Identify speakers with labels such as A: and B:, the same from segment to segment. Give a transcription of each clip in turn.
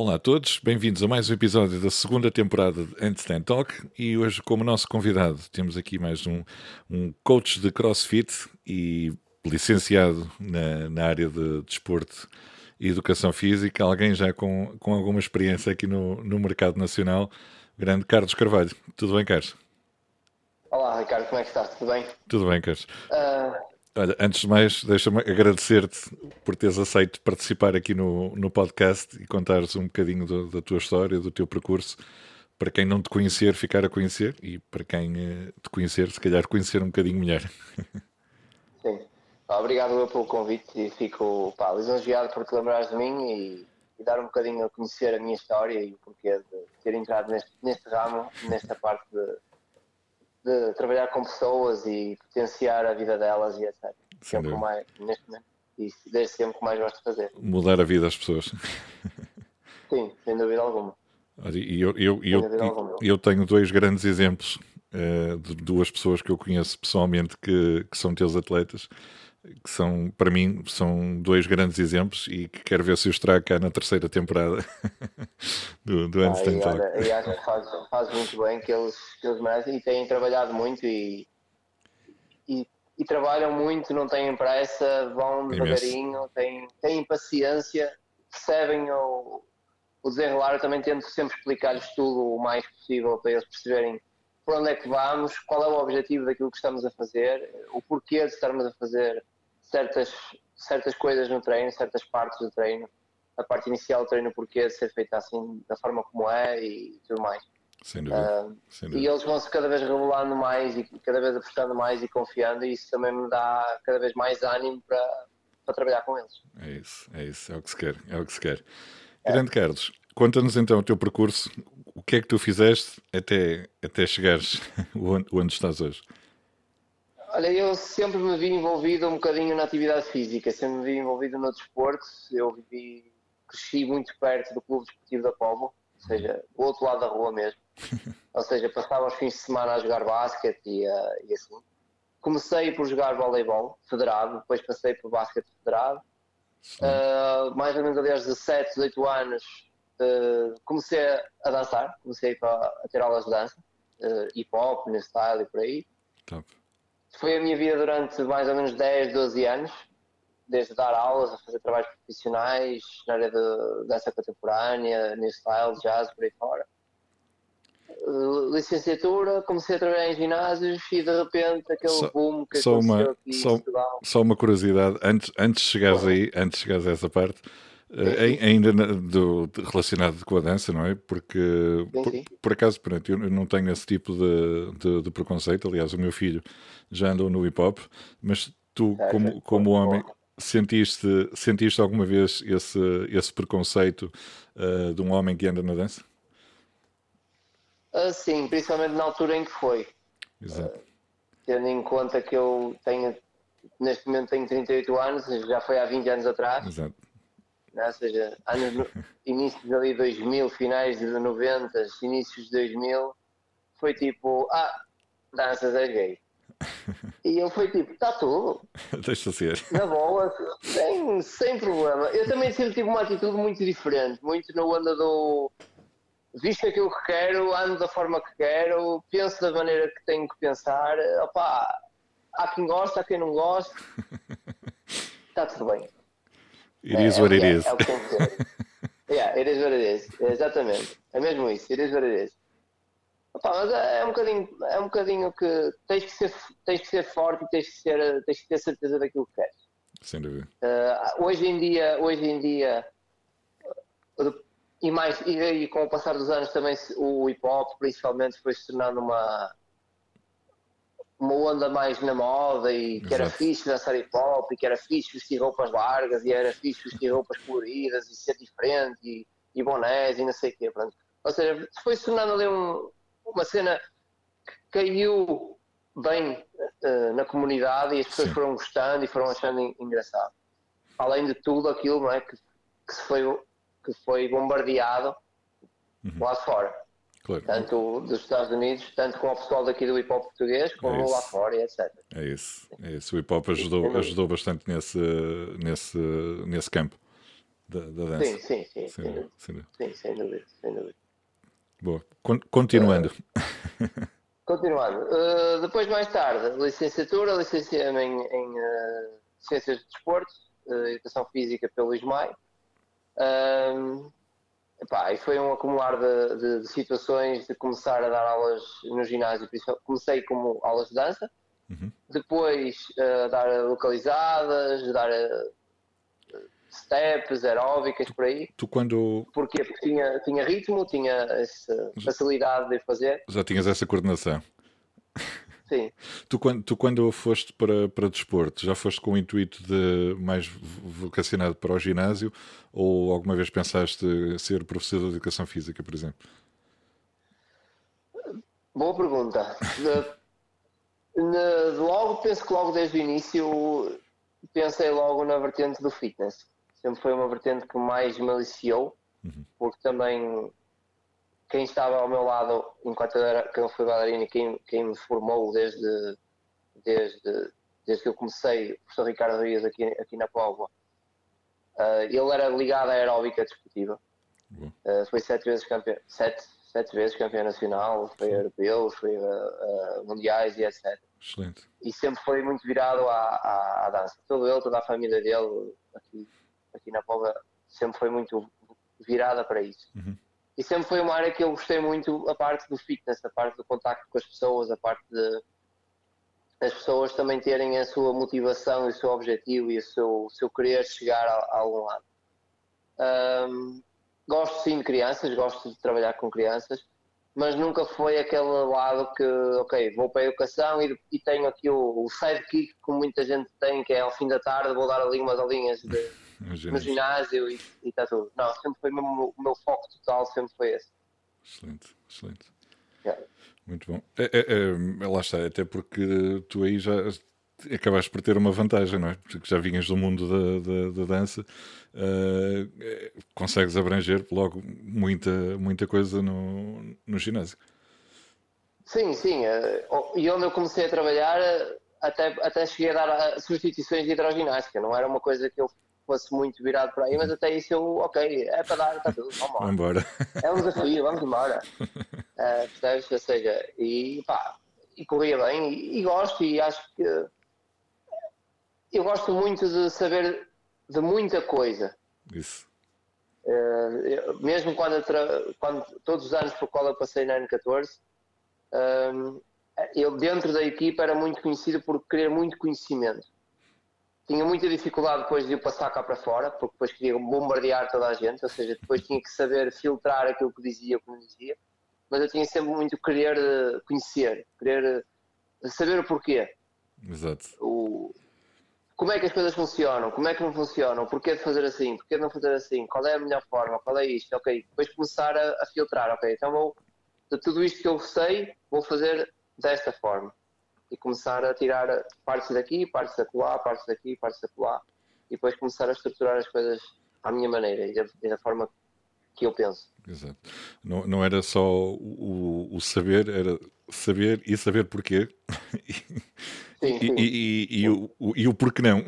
A: Olá a todos, bem-vindos a mais um episódio da segunda temporada de Handstand Talk e hoje como nosso convidado temos aqui mais um, um coach de CrossFit e licenciado na, na área de desporto e educação física, alguém já com, com alguma experiência aqui no, no mercado nacional, grande Carlos Carvalho. Tudo bem, Carlos?
B: Olá, Ricardo, como é que estás? Tudo bem?
A: Tudo bem, Carlos. Uh... Olha, antes de mais, deixa-me agradecer-te por teres aceito participar aqui no, no podcast e contares um bocadinho do, da tua história, do teu percurso. Para quem não te conhecer, ficar a conhecer e para quem uh, te conhecer, se calhar conhecer um bocadinho melhor.
B: Sim. Obrigado pelo convite e fico pá, lisonjeado por te lembrares de mim e, e, dar um bocadinho a conhecer a minha história e o porquê de ter entrado neste, neste ramo, nesta parte de, de trabalhar com pessoas e potenciar a vida delas e etc. Sempre mais, neste momento, e desde sempre que mais gosto de fazer.
A: Mudar a vida das pessoas.
B: Sim, sem dúvida alguma.
A: E eu, eu, eu, eu, eu tenho dois grandes exemplos uh, de duas pessoas que eu conheço pessoalmente que, que são teus atletas que são, para mim, são dois grandes exemplos e que quero ver se os trago cá na terceira temporada do, do
B: ah, Talk. E acho que faz, faz, muito bem que eles, que eles merecem e têm trabalhado muito e, e, e trabalham muito, não têm pressa, vão devagarinho, têm, têm paciência, percebem o, o desenrolar. Eu também tento sempre explicar-lhes tudo o mais possível para eles perceberem por onde é que vamos, qual é o objetivo daquilo que estamos a fazer, o porquê de estarmos a fazer certas, certas coisas no treino, certas partes do treino, a parte inicial do treino, porquê de ser feita assim, da forma como é e tudo mais.
A: Sem dúvida. Uh, Sem dúvida.
B: E eles vão-se cada vez revelando mais e cada vez apostando mais e confiando, e isso também me dá cada vez mais ânimo para, para trabalhar com eles.
A: É isso, é isso, é o que se quer, é o que se quer. É. Grande Carlos, conta-nos então o teu percurso, o que é que tu fizeste até, até chegares onde estás hoje?
B: Olha, eu sempre me vi envolvido um bocadinho na atividade física, sempre me vi envolvido no desporto. Eu vivi, cresci muito perto do Clube Desportivo da Povo, ou seja, do outro lado da rua mesmo. ou seja, passava os fins de semana a jogar basquete e, uh, e assim. Comecei por jogar voleibol federado, depois passei por basquete federado. Uh, mais ou menos, aliás, 17, 18 anos, uh, comecei a dançar, comecei a, a ter aulas de dança, hip hop, new style e por aí. Top foi a minha vida durante mais ou menos 10, 12 anos, desde dar aulas, a fazer trabalhos profissionais na área de dança contemporânea, new style, jazz, por aí fora. Uh, licenciatura, comecei a trabalhar em ginásios e de repente aquele só, boom que
A: só uma, aqui só, só uma curiosidade, antes, antes de chegares aí, antes de chegares a essa parte, Uh, ainda na, do, relacionado com a dança, não é? Porque, sim, sim. Por, por, acaso, pronto, eu não tenho esse tipo de, de, de, preconceito. Aliás, o meu filho já andou no hip hop, mas tu, é, como, como homem, sentiste, sentiste alguma vez esse, esse preconceito uh, de um homem que anda na dança?
B: Uh, sim, principalmente na altura em que foi. Exato. tendo em conta que eu tenho, neste momento tenho 38 anos, já foi há 20 anos atrás. Exato né? ou seja, anos, inícios ali 2000, finais de 90, inícios de 2000, foi tipo, ah, danças é gay. E ele foi tipo, está tudo.
A: Deixa ser.
B: Na boa, sem, sem problema. Eu também sempre tive uma atitude muito diferente, muito na onda do visto aquilo que quero, ando da forma que quero, penso da maneira que tenho que pensar. Opá, há quem gosta, há quem não gosta. Está tudo bem.
A: It is what it is.
B: É, yeah, it is what it is. Exatamente. É mesmo isso. It is what it is. Opa, mas é, é, um bocadinho, é um bocadinho que tens que ser, tens que ser forte e tens que, ser, tens que ter certeza daquilo que queres.
A: Sem dúvida.
B: Uh, hoje em dia, hoje em dia e mais e, e, com o passar dos anos também o hip hop principalmente foi se tornando uma uma onda mais na moda e Exato. que era fixe dançar hip hop e que era fixe vestir roupas largas e era fixe vestir roupas coloridas e ser diferente e, e bonés e não sei o quê. Pronto. Ou seja, foi se tornando ali um, uma cena que caiu bem uh, na comunidade e as pessoas Sim. foram gostando e foram achando engraçado. Além de tudo aquilo não é, que, que, foi, que foi bombardeado uhum. lá fora. Claro. Tanto dos Estados Unidos, tanto com o pessoal daqui do hip hop português, como é lá fora e etc.
A: É isso, é isso. O hip hop ajudou, ajudou bastante nesse, nesse, nesse campo. da, da dança.
B: Sim, sim, sim. Sem, sem, dúvida. Sim, sem dúvida, sem dúvida.
A: Boa. Continuando.
B: Uh, continuando. Uh, depois, mais tarde, licenciatura, licenciei-me em, em uh, Ciências de Desporto, Educação Física pelo ISMAI. Epá, e foi um acumular de, de, de, situações de começar a dar aulas no ginásio. Comecei como aulas de dança, uhum. depois uh, dar localizadas, dar uh, steps, aeróbicas, por aí.
A: Tu quando...
B: Porquê? Porque tinha, tinha ritmo, tinha essa facilidade de fazer.
A: Já tinhas essa coordenação.
B: Sim.
A: Tu quando, tu, quando foste para, para desporto, já foste com o intuito de mais vocacionado para o ginásio ou alguma vez pensaste ser professor de educação física, por exemplo?
B: Boa pergunta. de, de, logo, penso que logo desde o início pensei logo na vertente do fitness. Sempre foi uma vertente que mais me aliciou, uhum. porque também quem estava ao meu lado enquanto eu, era, que eu fui bailarino e quem, quem me formou desde, desde, desde que eu comecei, o professor Ricardo Dias aqui, aqui na Póvoa, uh, ele era ligado à aeróbica desportiva. Uh, foi sete vezes campeão, sete, sete vezes campeão nacional, foi europeu, foi uh, mundiais e etc.
A: Excelente.
B: E sempre foi muito virado à, à, à, dança. Todo ele, toda a família dele aqui, aqui na Póvoa sempre foi muito virada para isso. Uhum e sempre foi uma área que eu gostei muito, a parte do fitness, a parte do contacto com as pessoas, a parte de as pessoas também terem a sua motivação e o seu objetivo e o seu, o seu querer chegar a, a algum lado. Um, gosto sim de crianças, gosto de trabalhar com crianças, mas nunca foi aquele lado que, ok, vou para a educação e, e tenho aqui o, o sidekick, como muita gente tem, que é ao fim da tarde, vou dar ali umas aulinhas de no ginásio e está tudo. Não, sempre foi mesmo, o meu foco total, sempre foi esse.
A: Excelente, excelente. Yeah. Muito bom. É, é, é, lá está, até porque tu aí já acabaste por ter uma vantagem, não é? Porque já vinhas do mundo da, da, da dança, uh, consegues abranger logo muita, muita coisa no, no ginásio.
B: Sim, sim. Uh, e onde eu comecei a trabalhar, até, até cheguei a dar substituições de hidroginástica, não era uma coisa que eu fosse muito virado para aí, mas até isso eu, ok, é para dar, está tudo, vamos embora. É um desafio, vamos embora. Uh, percebes? Ou seja, e pá, e corria bem, e, e, gosto, e acho que eu gosto muito de saber de muita coisa.
A: Isso.
B: Uh, eu, mesmo quando, quando, todos os anos por qual eu passei na N14, um, eu dentro da equipa era muito conhecido por querer muito conhecimento tinha muita dificuldade depois de eu passar cá para fora, porque depois queria bombardear toda a gente, ou seja, depois tinha que saber filtrar aquilo que dizia, como dizia, mas eu tinha sempre muito querer eh, conhecer, querer eh, saber o porquê.
A: Exato.
B: O, como é que as coisas funcionam, como é que não funcionam, porquê de fazer assim, porquê de não fazer assim, qual é a melhor forma, qual é isto, ok, depois começar a, a filtrar, ok, então vou, de tudo isto que eu sei, vou fazer desta forma e começar a tirar partes daqui, partes da colar, partes daqui, partes da colar e depois começar a estruturar as coisas à minha maneira e da, e da forma que eu penso.
A: Exato. Não, não era só o, o saber, era saber e saber porquê.
B: Sim, sim.
A: E, e, e, o, o, e o porquê não.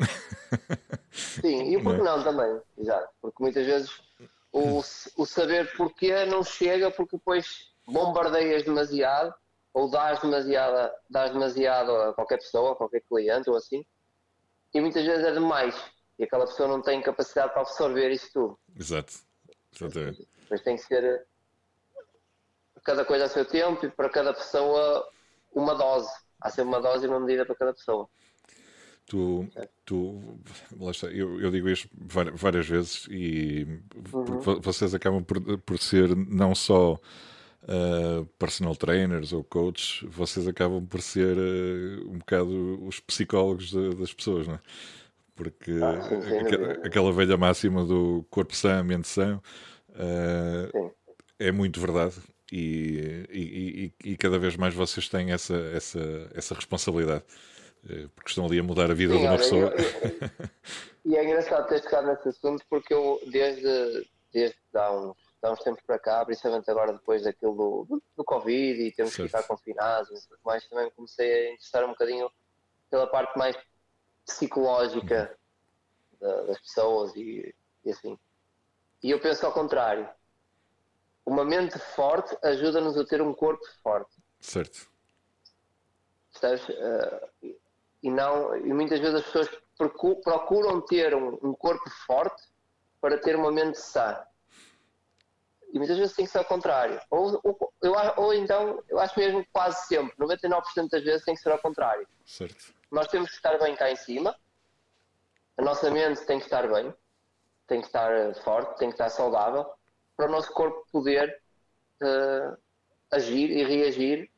B: Sim, e o porquê não, não também, exato. Porque muitas vezes o, o saber porquê não chega porque depois bombardeias demasiado ou dás demasiado, dás demasiado a qualquer pessoa, a qualquer cliente ou assim, e muitas vezes é demais. E aquela pessoa não tem capacidade para absorver isso tudo.
A: Exato. Exatamente.
B: Depois tem que ser cada coisa a seu tempo e para cada pessoa uma dose. Há sempre uma dose e uma medida para cada pessoa.
A: Tu, tu eu, eu, digo isto várias vezes e uhum. vocês acabam por, por ser não só uh, personal trainers ou coaches, vocês acabam por ser uh, um bocado os psicólogos de, das pessoas, não é? Porque ah, sim, sim, aquela, aquela, velha máxima do corpo sã, mente sã, uh, é muito verdade. E, e, e, e, cada vez mais vocês têm essa, essa, essa responsabilidade porque estão ali a mudar a vida Sim, de uma olha, pessoa. Eu,
B: eu, e é engraçado ter tocado nesse assunto porque eu, desde, desde há uns há uns tempos para cá, principalmente agora depois daquilo do, do, Covid e temos certo. que ficar confinados e tudo mais, também comecei a interessar um bocadinho pela parte mais psicológica uhum. da, das pessoas e, e, assim. E eu penso ao contrário. Uma mente forte ajuda-nos a ter um corpo forte.
A: Certo.
B: Percebes? Uh, e, não, e muitas vezes as pessoas procuram ter um, um corpo forte para ter uma mente sã. E muitas vezes tem que ser ao contrário. Ou, ou, eu, ou então, eu acho mesmo quase sempre, 99% das vezes tem que ser ao contrário.
A: Certo.
B: Nós temos que estar bem cá em cima, a nossa mente tem que estar bem, tem que estar eh, forte, tem que estar saudável, para o nosso corpo poder uh, agir e reagir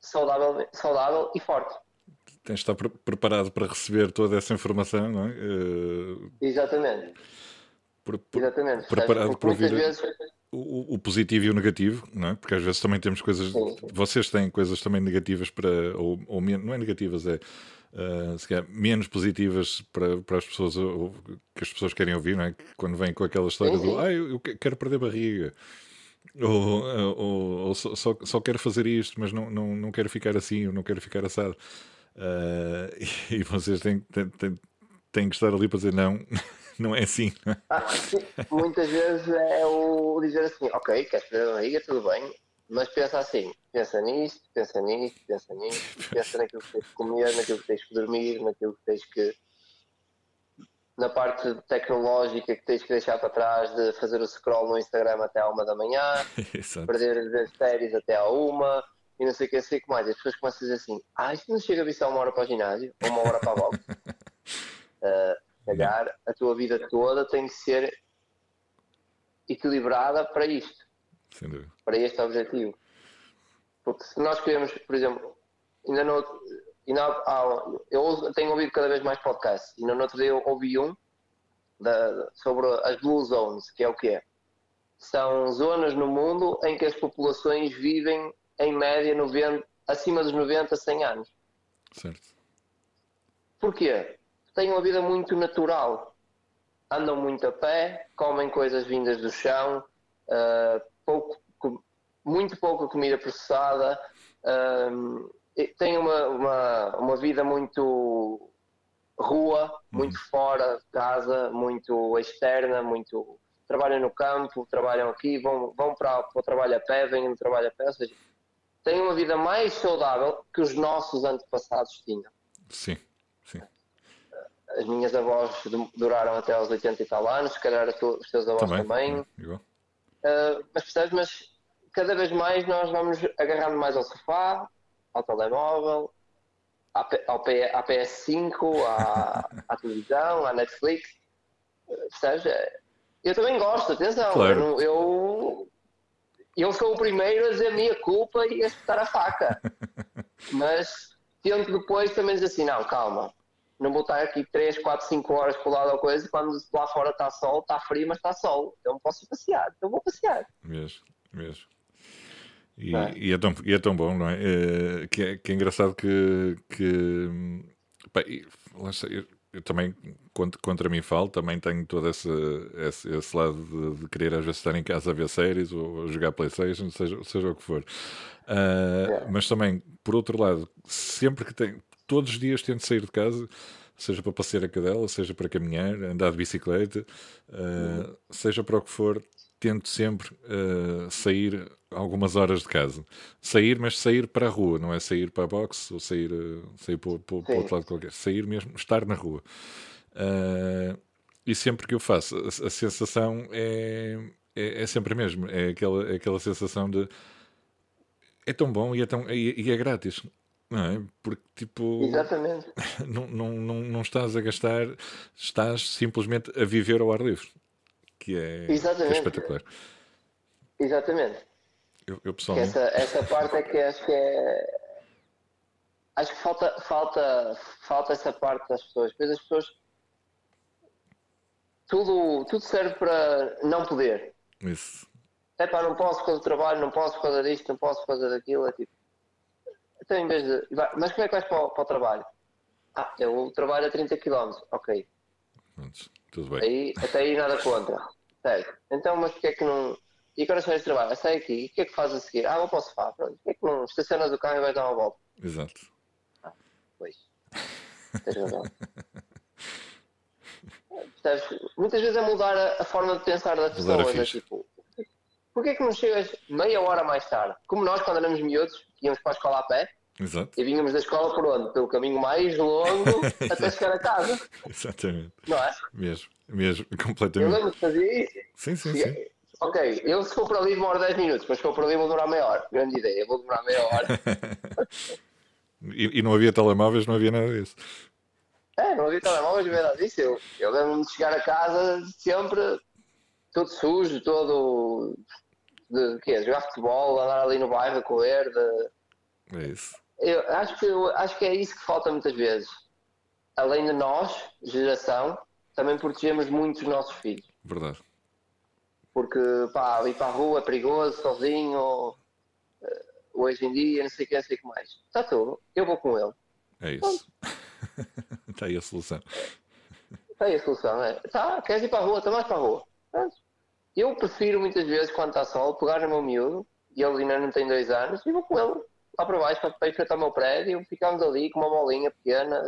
B: saudável, saudável e forte.
A: Tens de estar pre preparado para receber toda essa informação, não é?
B: Uh... Exatamente.
A: Exatamente. Preparado para ouvir. Vezes o, o, positivo e o negativo, não é? Porque às vezes também temos coisas. Vocês têm coisas também negativas para. Ou, ou não é negativas, é. Uh, se calhar, menos positivas para, para as pessoas ou, que as pessoas querem ouvir, não é? Quando vêm com aquela história sim, do ah, eu, eu, quero perder barriga. Ou, ou, ou só, só, só, quero fazer isto, mas não, não, não quero ficar assim, ou não quero ficar assado. Uh, e, e vocês têm, têm, têm, têm que estar ali para dizer não, não é assim.
B: Ah, muitas vezes é o dizer assim, ok, queres perder a barriga, tudo bem, mas pensa assim, pensa nisto, pensa nisto, pensa nisto, pensa naquilo que tens que comer, naquilo que tens que dormir, naquilo que tens que na parte tecnológica que tens que deixar para trás de fazer o scroll no Instagram até à uma da manhã, perder as séries até à uma e não sei o que, sei o que mais. E as pessoas começam a dizer assim, ah, isto não chega a vir só uma hora para o ginásio, ou uma hora para a boxe. uh, calhar a tua vida toda tem que ser equilibrada para isto, para este objetivo. Porque se nós queremos, por exemplo, ainda não, ainda há, eu tenho ouvido cada vez mais podcasts, e no outro dia eu ouvi um da, sobre as Blue Zones, que é o que é. São zonas no mundo em que as populações vivem em média 90, acima dos 90, 100 anos.
A: Certo.
B: Porquê? Têm uma vida muito natural. Andam muito a pé, comem coisas vindas do chão, uh, pouco, muito pouca comida processada, uh, têm uma, uma, uma, vida muito rua, muito uhum. fora de casa, muito externa, muito trabalham no campo, trabalham aqui, vão, vão para, para o trabalho a pé, vêm do trabalho a pé, ou seja, têm uma vida mais saudável que os nossos antepassados tinham.
A: Sim
B: as minhas avós duraram até aos 80 e tal anos, se calhar os teus avós também. também. Uh, mas percebes, mas cada vez mais nós vamos agarrando mais ao sofá, ao telemóvel, ao, à PS5, à, à televisão, à Netflix. Percebes? Eu também gosto, atenção.
A: Claro.
B: Eu, eu sou o primeiro a dizer a minha culpa e a espetar a faca. mas tento depois também dizer assim, não, calma, não vou estar aqui 3, 4, 5 horas colado ao coisa quando lá fora está sol, está frio, mas está sol. Então posso passear, então vou passear.
A: Mesmo, mesmo. E é, e é, tão, e é tão bom, não é? é que, é que é engraçado que. que pá, eu, eu, também, contra, contra mim falo, também tenho todo esse, esse, esse lado de, de, querer às vezes estar em casa a ver séries ou a jogar Playstation, seja, seja o que for. Uh. Mas também, por outro lado, sempre que tenho todos os dias tento sair de casa, seja para passear a cadela, seja para caminhar, andar de bicicleta, uh, seja para o que for, tento sempre uh, sair algumas horas de casa. Sair, mas sair para a rua, não é sair para a box ou sair, uh, sair para, para, para o outro lado qualquer. Sair mesmo, estar na rua. Uh, e sempre que eu faço, a, a sensação é, é, é, sempre a mesma. É aquela, é aquela sensação de é tão bom e é, tão, e, e é grátis. Não é? Porque, tipo.
B: Exatamente.
A: Não, não, não, não estás a gastar, estás simplesmente a viver ao ar livre. Que é,
B: Exatamente.
A: é espetacular.
B: Exatamente.
A: Eu, eu pessoalmente.
B: Essa, essa parte é que acho que é. Acho que falta, falta, falta essa parte das pessoas. Depois as pessoas. Tudo, tudo serve para não poder.
A: Isso.
B: É pá, não posso fazer trabalho, não posso fazer isto, não posso fazer aquilo. É tipo então, em vez de. Mas como é que vais para o, para o trabalho? Ah, eu trabalho a 30 km. Ok.
A: Tudo bem.
B: Aí, até aí nada contra. Certo. Então, mas porquê é que não. E agora sais de trabalho? Sai aqui. E o que é que fazes a seguir? Ah, vou para o sofá. Pronto. Porquê é que não estacionas o carro e vais dar uma volta?
A: Exato.
B: Ah, pois. Tens razão. Muitas vezes é mudar a, a, forma de pensar das pessoas. É tipo, porquê é que não chegas meia hora mais tarde? Como nós, quando éramos miúdos, íamos para a escola a pé.
A: Exato.
B: E vínhamos da escola por onde? Pelo caminho mais longo até chegar a casa.
A: Exatamente.
B: Não é?
A: Mesmo, mesmo, completamente.
B: Eu lembro de fazer isso.
A: Sim, sim, sim.
B: Ok, eu se for para ali demoro 10 minutos, mas se for para ali vou demorar meia hora. Grande ideia, vou demorar meia hora.
A: e, e, não havia telemóveis, não havia nada disso.
B: É, não havia telemóveis, não havia nada disso. Eu, eu lembro-me de chegar a casa sempre todo sujo, todo. de quê? Jogar futebol, andar ali no bairro a correr. De...
A: É isso.
B: Eu acho que, eu acho que é isso que falta muitas vezes. Além de nós, geração, também protegemos muito os nossos filhos.
A: Verdade
B: porque pá, ir para a rua é perigoso, sozinho, eh, hoje em dia, não sei o que, não sei o que mais. Está tudo, eu vou com ele.
A: É isso. Está aí a solução.
B: Está aí a solução, é. Tá, queres ir para a rua, está mais para a rua. Eu prefiro muitas vezes, quando está sol, pegar no meu miúdo, e ele ainda não tem dois anos, e vou com ele lá para baixo para, para enfrentar o meu prédio, ficamos ali com uma bolinha pequena,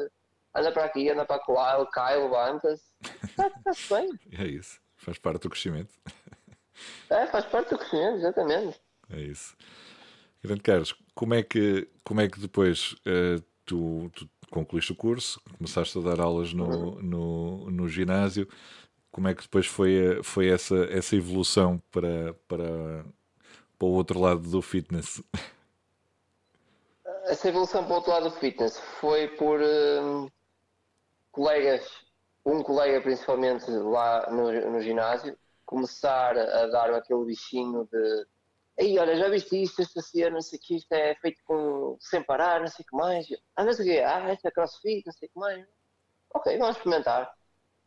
B: anda para aqui, anda para lá, ele cai, levanta-se. Está-se bem.
A: É isso, faz parte do crescimento.
B: É, faz parte do crescimento, exatamente.
A: É isso. Grande Carlos, como é que, como é que depois uh, tu, tu, concluíste o curso, começaste a dar aulas no, uhum. no, no ginásio, como é que depois foi, foi essa, essa evolução para, para, para o outro lado do fitness?
B: Essa evolução para o outro lado do fitness foi por uh, colegas, um colega principalmente lá no, no ginásio, começar a dar aquele bichinho de aí olha, já viste isto, esta cena, não sei o que, isto é feito com, sem parar, não sei o que mais. Ah, mas o quê? Ah, esta é crossfit, não sei o que mais. Ok, vamos experimentar.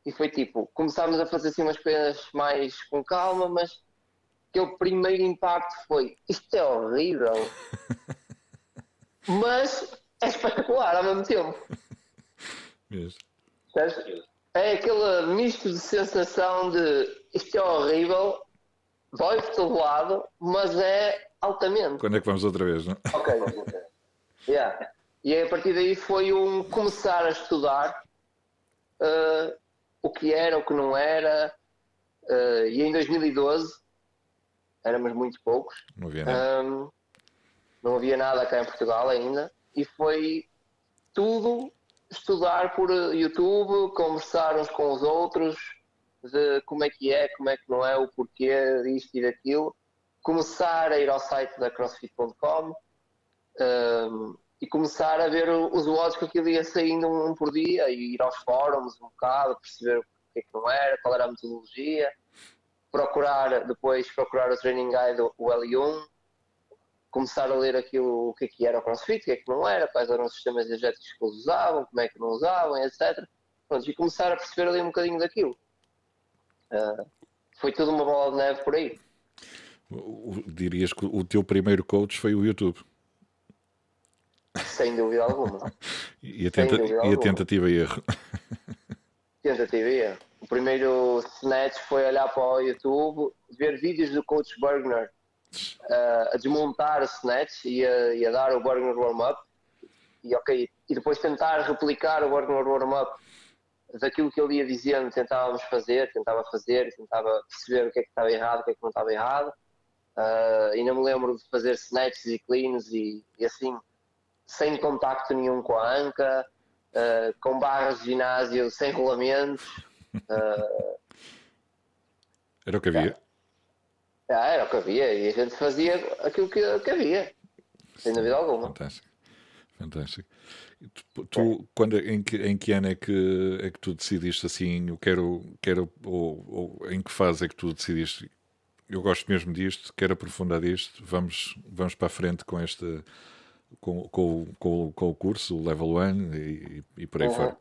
B: E foi tipo, começámos a fazer assim umas coisas mais com calma, mas aquele primeiro impacto foi isto é horrível, mas é espetacular ao mesmo tempo.
A: Mesmo
B: é aquele misto de sensação de isto é horrível, dói-te todo lado, mas é altamente.
A: Quando é que vamos outra vez, não?
B: Ok, yeah. E a partir daí foi um começar a estudar uh, o que era, o que não era. Uh, e em 2012 éramos muito poucos.
A: Não havia nada.
B: Um, não havia nada cá em Portugal ainda. E foi tudo estudar por YouTube, conversar uns com os outros, de como é que é, como é que não é, o porquê disto e daquilo, começar a ir ao site da CrossFit.com um, e começar a ver os odds que aquilo ia saindo um por dia e ir aos fóruns um bocado, perceber o que é que não era, qual era a metodologia, procurar depois procurar o training guide, o L1, começar a ler aquilo, o que é que era o CrossFit, o que é que não era, quais eram os sistemas energéticos que eles usavam, como é que não usavam, etc. Pronto, e começar a perceber ali um bocadinho daquilo. Uh, foi tudo uma bola de neve por aí.
A: Dirias que o teu primeiro coach foi o YouTube?
B: Sem dúvida alguma.
A: e, a tenta dúvida e a tentativa e erro?
B: Tentativa e erro. O primeiro snatch foi olhar para o YouTube, ver vídeos do coach Bergner uh, a desmontar o snatch e a, e a dar o burner warm-up e, okay, e depois tentar replicar o burner warm-up daquilo que ele ia dizendo, tentávamos fazer, tentava fazer, tentava perceber o que é que estava errado, o que é que não estava errado. Uh, e não me lembro de fazer snatches e cleans e, e assim, sem contacto nenhum com a anca, uh, com barras de ginásio sem rolamentos. Uh,
A: Era o que havia.
B: Ah, era o que havia e a gente fazia aquilo que, que havia, sem dúvida alguma.
A: Fantástico, fantástico. Tu, tu quando, em, que, em que ano é que, é que tu decidiste assim, eu quero, quero ou, ou em que fase é que tu decidiste, eu gosto mesmo disto, quero aprofundar disto, vamos, vamos para a frente com este, com, com, com, com o curso, o Level 1 e, e por aí uhum. fora?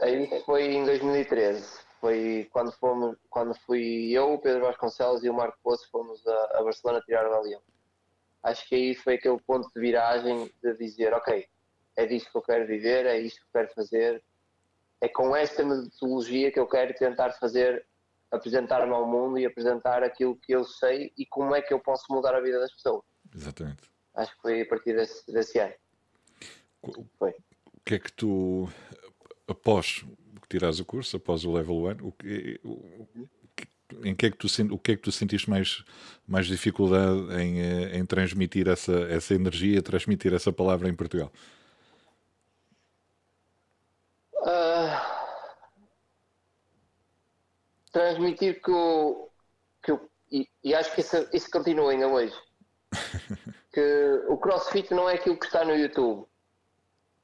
B: Aí foi em 2013 foi quando fomos, quando fui eu, o Pedro Vasconcelos e o Marco Poço fomos a, a Barcelona tirar o avião. Acho que aí foi aquele ponto de viragem de dizer, ok, é disto que eu quero viver, é isto que eu quero fazer, é com esta metodologia que eu quero tentar fazer, apresentar-me ao mundo e apresentar aquilo que eu sei e como é que eu posso mudar a vida das pessoas.
A: Exatamente.
B: Acho que foi a partir desse, desse ano.
A: O, foi. O que é que tu, após tirares o curso, após o level 1, o que, o, em que é que tu, o que é que tu sentiste mais, mais dificuldade em, eh, em transmitir essa, essa energia, transmitir essa palavra em Portugal? Uh,
B: transmitir que o, que o e, e acho que isso, isso continua ainda hoje. que o crossfit não é aquilo que está no YouTube.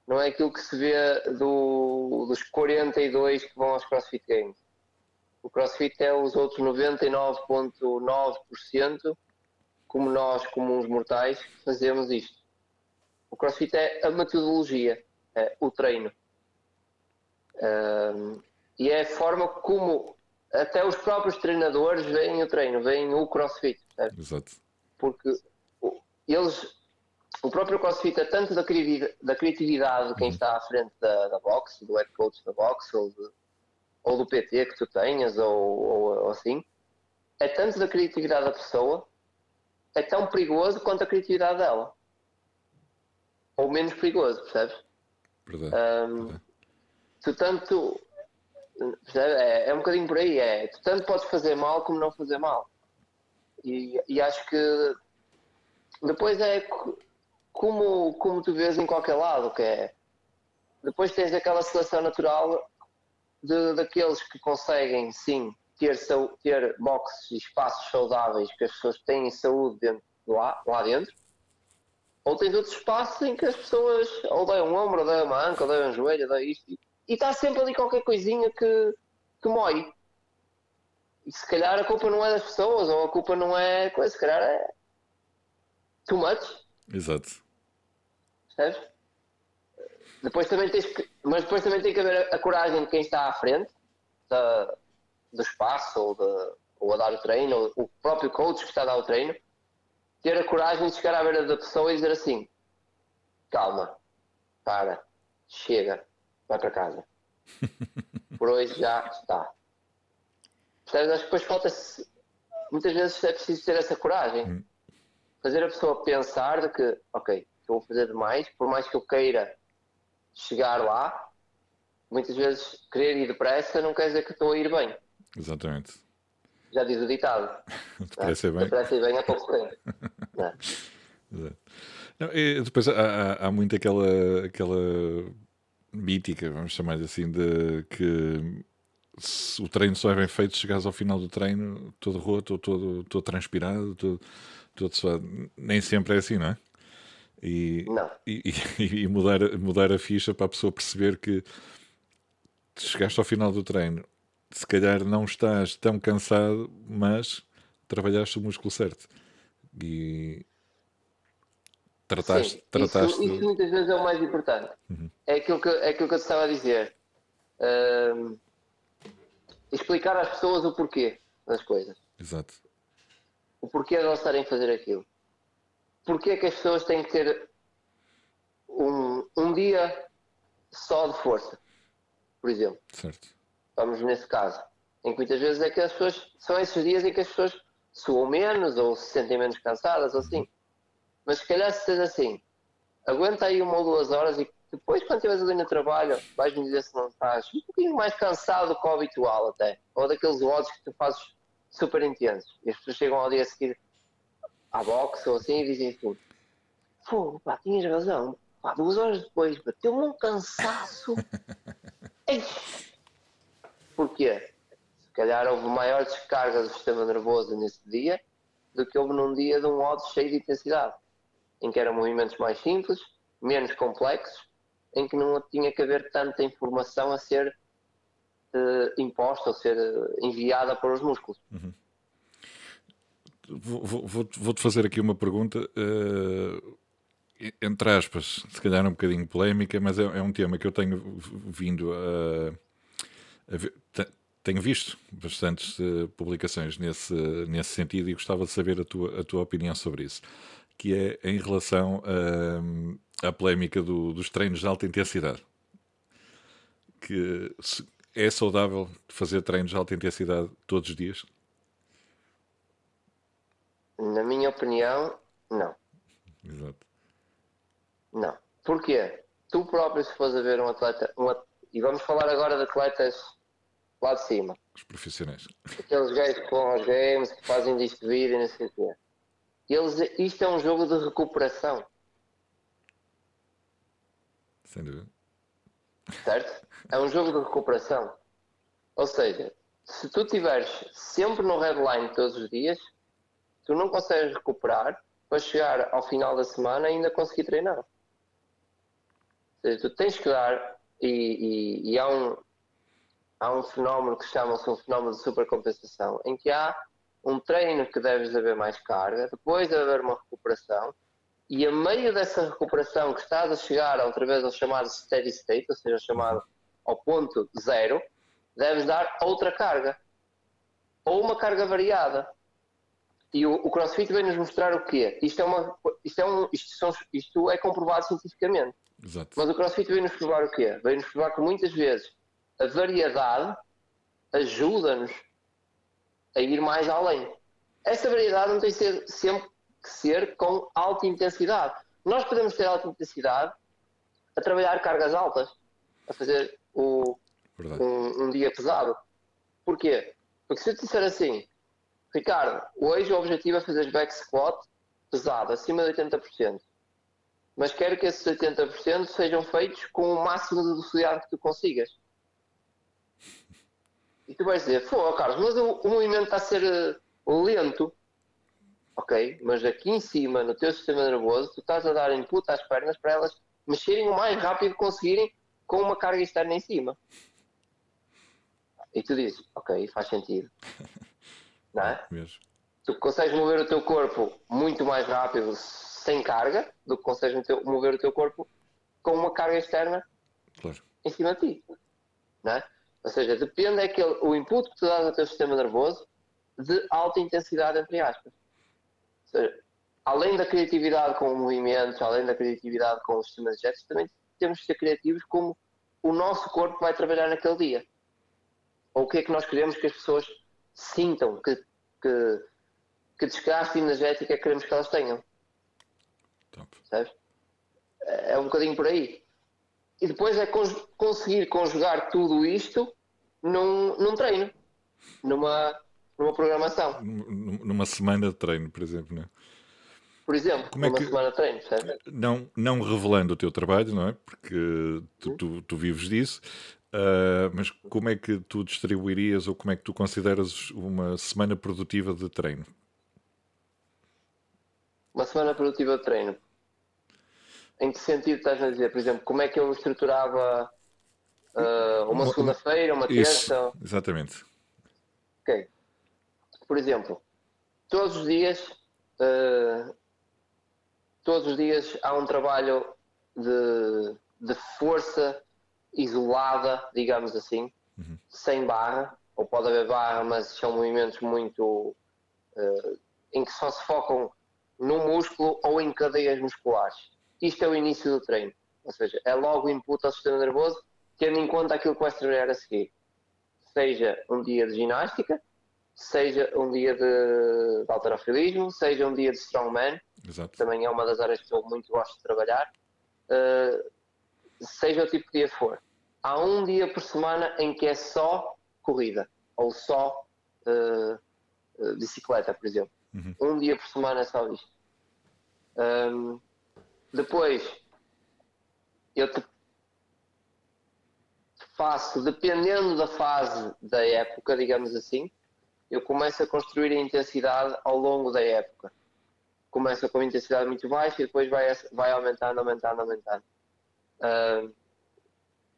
B: Não é aquilo que se vê do, dos 42 que vão aos CrossFit Games. O CrossFit é os outros 99,9%, como nós, comuns mortais, fazemos isto. O CrossFit é a metodologia, é o treino. Um, e é a forma como até os próprios treinadores veem o treino, veem o CrossFit. Certo?
A: Exato.
B: Porque eles, o próprio CrossFit é tanto da criatividade, da criatividade de quem uhum. está à frente da, da box, do head coach da box, ou, de, ou do PT que tu tenhas, ou, ou, ou assim, é tanto da criatividade da pessoa, é tão perigoso quanto a criatividade dela. Ou menos perigoso, percebes?
A: Verdade. Um, Verdade.
B: Tu tanto é, é um bocadinho por aí, é. Tu tanto podes fazer mal como não fazer mal. E, e acho que depois é como, como tu vês em qualquer lado, que é depois tens aquela seleção natural de, daqueles que conseguem sim ter, ter boxes e espaços saudáveis que as pessoas têm saúde dentro, lá, lá dentro, ou tens outros espaços em que as pessoas odeiam um ombro, odeiam uma anca, odeiam um joelho, odeiam isto e está sempre ali qualquer coisinha que, que mói. E se calhar a culpa não é das pessoas, ou a culpa não é coisa, se calhar é too much.
A: Exato.
B: Percebes? Depois também tens que, mas depois também tem que haver a, coragem de quem está à frente da, do espaço ou, de, ou a dar o treino, ou o próprio coach que está a dar o treino, ter a coragem de chegar à beira da pessoa e dizer assim: calma, para, chega, vai para casa. Por hoje já está. Percebes? Acho que depois falta-se. Muitas vezes é preciso ter essa coragem. Hum. Fazer a pessoa pensar de que, ok, eu vou fazer demais, por mais que eu queira chegar lá, muitas vezes querer ir depressa não quer dizer que estou a ir bem.
A: Exatamente.
B: Já diz o ditado.
A: Depressa é bem.
B: Depressa e bem é pouco bem.
A: Exato. Não, depois há, há, há, muito aquela, aquela mítica, vamos chamar assim, de que o treino só é bem feito se chegares ao final do treino todo roto, todo, todo transpirado, todo, todo suado. Nem sempre é assim, não é? E,
B: não.
A: e, e, mudar, mudar a ficha para a pessoa perceber que chegaste ao final do treino, se calhar não estás tão cansado, mas trabalhaste o músculo certo. E, Trataste, Sim, trataste...
B: Isso, isso, muitas vezes é o mais importante. Uhum. É, aquilo que, é aquilo que eu te estava a dizer. Uh, explicar às pessoas o porquê das coisas.
A: Exato.
B: O porquê de elas estarem a fazer aquilo. Porquê é que as pessoas têm que ter um, um dia só de força, por exemplo.
A: Certo.
B: Vamos nesse caso. Em que muitas vezes é que as pessoas são esses dias em que as pessoas suam menos ou se sentem menos cansadas ou assim. Mas se calhar se seja assim, aguenta aí uma ou duas horas e depois quando estiveres ali no trabalho vais-me dizer se não estás um pouquinho mais cansado do que o habitual até. Ou daqueles odds que tu fazes super intensos. E as pessoas chegam ao dia a seguir à boxe ou assim e dizem assim, pô, pá, tinhas razão. Pá, duas horas depois bateu-me um cansaço. Ei. Porquê? Se calhar houve maior descarga do sistema nervoso nesse dia do que houve num dia de um odds cheio de intensidade em que eram movimentos mais simples, menos complexos, em que não tinha que haver tanta informação a ser uh, imposta ou ser uh, enviada para os músculos.
A: Uhum. Vou-te vou, vou fazer aqui uma pergunta, uh, entre aspas, se calhar um bocadinho polémica, mas é, é um tema que eu tenho vindo a, a tenho visto bastantes uh, publicações nesse, nesse sentido e gostava de saber a tua, a tua opinião sobre isso que é em relação à polémica do, dos treinos de alta intensidade. Que é saudável fazer treinos de alta intensidade todos os dias?
B: Na minha opinião, não.
A: Exato.
B: Não. Porquê? Tu próprio, se fores a ver um atleta, um, e vamos falar agora de atletas lá de cima.
A: Os profissionais.
B: Aqueles gajos que vão aos games, que fazem disto vida e não sei o quê. Eles, isto é um jogo de recuperação.
A: Sem dúvida.
B: Certo? É um jogo de recuperação. Ou seja, se tu estiveres sempre no headline todos os dias, tu não consegues recuperar para chegar ao final da semana e ainda conseguir treinar. Ou seja, tu tens que dar, e, e, e há, um, há um fenómeno que chama-se um fenómeno de supercompensação, em que há um treino que deves haver mais carga, depois deve haver uma recuperação, e a meio dessa recuperação que estás a chegar outra vez ao chamado steady state, ou seja, chamado ao ponto zero, deves dar outra carga. Ou uma carga variada. E o, o CrossFit vem nos mostrar o quê? Isto é, uma, isto é, um, isto, são, isto é comprovado cientificamente.
A: Exato.
B: Mas o CrossFit vem nos provar o quê? Vem nos provar que muitas vezes a variedade ajuda-nos a ir mais além. Essa variedade não tem ser sempre que ser com alta intensidade. Nós podemos ter alta intensidade a trabalhar cargas altas, a fazer o, um, um, dia pesado. Porquê? Porque se eu te disser assim, Ricardo, hoje o objetivo é fazer back squat pesado, acima de 80%. Mas quero que esses 80% sejam feitos com o máximo de velocidade que tu consigas. E tu vais dizer, pô, Carlos, mas o, o movimento está a ser uh, lento ok? Mas aqui em cima, no teu sistema nervoso, tu estás a dar input às pernas para elas mexerem o mais rápido que conseguirem com uma carga externa em cima. E tu dizes, ok, faz sentido. Não é?
A: Mesmo.
B: Tu consegues mover o teu corpo muito mais rápido sem carga do que consegues mover o teu corpo com uma carga externa
A: claro.
B: em cima de ti. Não é? Ou seja, depende daquele, o input que tu dás ao teu sistema nervoso de alta intensidade, entre aspas além da criatividade com movimentos, além da criatividade com os sistemas de gestos, também temos de ser criativos como o nosso corpo vai trabalhar naquele dia. Ou o que é que nós queremos que as pessoas sintam, que, que, que desgaste energética queremos que elas tenham. Sabes? É um bocadinho por aí. E depois é conseguir conjugar tudo isto num, num treino, numa, numa programação.
A: Numa semana de treino, por exemplo, não é?
B: Por exemplo,
A: como é
B: numa
A: que,
B: semana de treino, certo?
A: Não, não revelando o teu trabalho, não é? Porque tu, tu, tu vives disso, uh, mas como é que tu distribuirias ou como é que tu consideras uma semana produtiva de treino?
B: Uma semana produtiva de treino. Em que sentido estás a dizer? Por exemplo, como é que eu estruturava uh, uma segunda-feira, uma terça?
A: Isso, exatamente.
B: Ok por exemplo, todos os dias, uh, todos os dias há um trabalho de, de força isolada, digamos assim, uhum. sem barra, ou pode haver barra, mas são movimentos muito uh, em que só se focam no músculo ou em cadeias musculares. Isto é o início do treino, ou seja, é logo o input ao sistema nervoso, tendo em conta aquilo que vais trabalhar a seguir. Seja um dia de ginástica, seja um dia de, de alterofilismo, seja um dia de strongman,
A: Exato.
B: também é uma das áreas que eu muito gosto de trabalhar, uh, seja o tipo de dia for. Há um dia por semana em que é só corrida, ou só uh, bicicleta, por exemplo. Uhum. Um dia por semana é só isto. Um, depois, eu te faço, dependendo da fase da época, digamos assim, eu começo a construir a intensidade ao longo da época. Começa com uma intensidade muito baixa e depois vai, vai aumentando, aumentando, aumentando. Uh,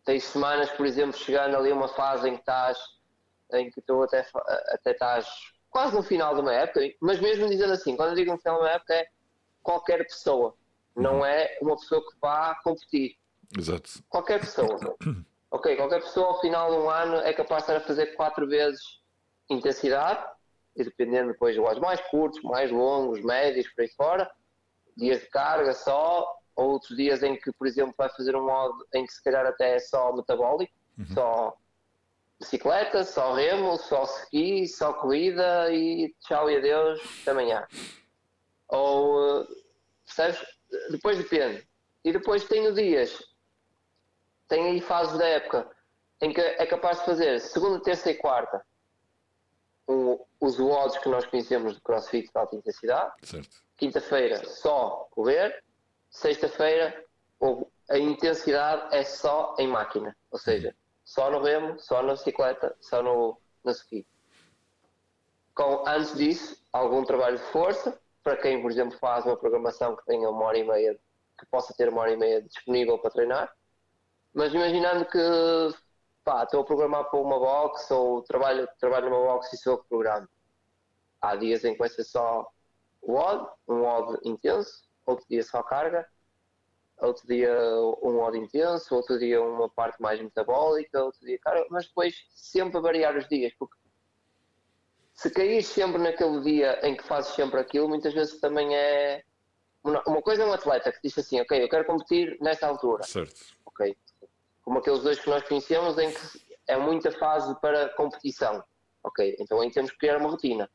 B: tens semanas, por exemplo, chegando ali a uma fase em que estás, em que tu até, até estás quase no final de uma época, mas mesmo dizendo assim, quando eu digo no final de uma época é qualquer pessoa, não uhum. é uma pessoa que vá competir.
A: Exato.
B: Qualquer pessoa. ok, qualquer pessoa ao final de um ano é capaz de estar a fazer quatro vezes intensidade, e dependendo depois de mais curtos, mais longos, médios, por aí fora, dias de carga só, ou outros dias em que, por exemplo, vai fazer um modo em que se calhar até é só metabólico, uhum. só bicicleta, só remo, só ski, só corrida e tchau e adeus, até amanhã. Ou, percebes? Depois depende. E depois tenho dias, tenho aí fases da época em que é capaz de fazer segunda, terça e quarta um, os WODs que nós conhecemos de CrossFit de alta intensidade. Quinta-feira só correr. Sexta-feira a intensidade é só em máquina, ou seja, só no remo, só na bicicleta, só no, no ski. Com, antes disso, algum trabalho de força, para quem, por exemplo, faz uma programação que tenha uma hora e meia, que possa ter uma hora e meia disponível para treinar. Mas imaginando que pá, estou a programar para uma box ou trabalho, trabalho numa box e sou que programa. Há dias em que vai ser só WOD, um WOD intenso, outro dia só carga, outro dia um WOD intenso, outro dia uma parte mais metabólica, outro dia carga, mas depois sempre a variar os dias, porque se caís sempre naquele dia em que fazes sempre aquilo, muitas vezes também é. Uma coisa é um atleta que diz assim, ok, eu quero competir nesta altura.
A: Certo.
B: Ok. Como aqueles dois que nós conhecemos em que é muita fase para competição. Ok, então aí temos que criar uma rotina.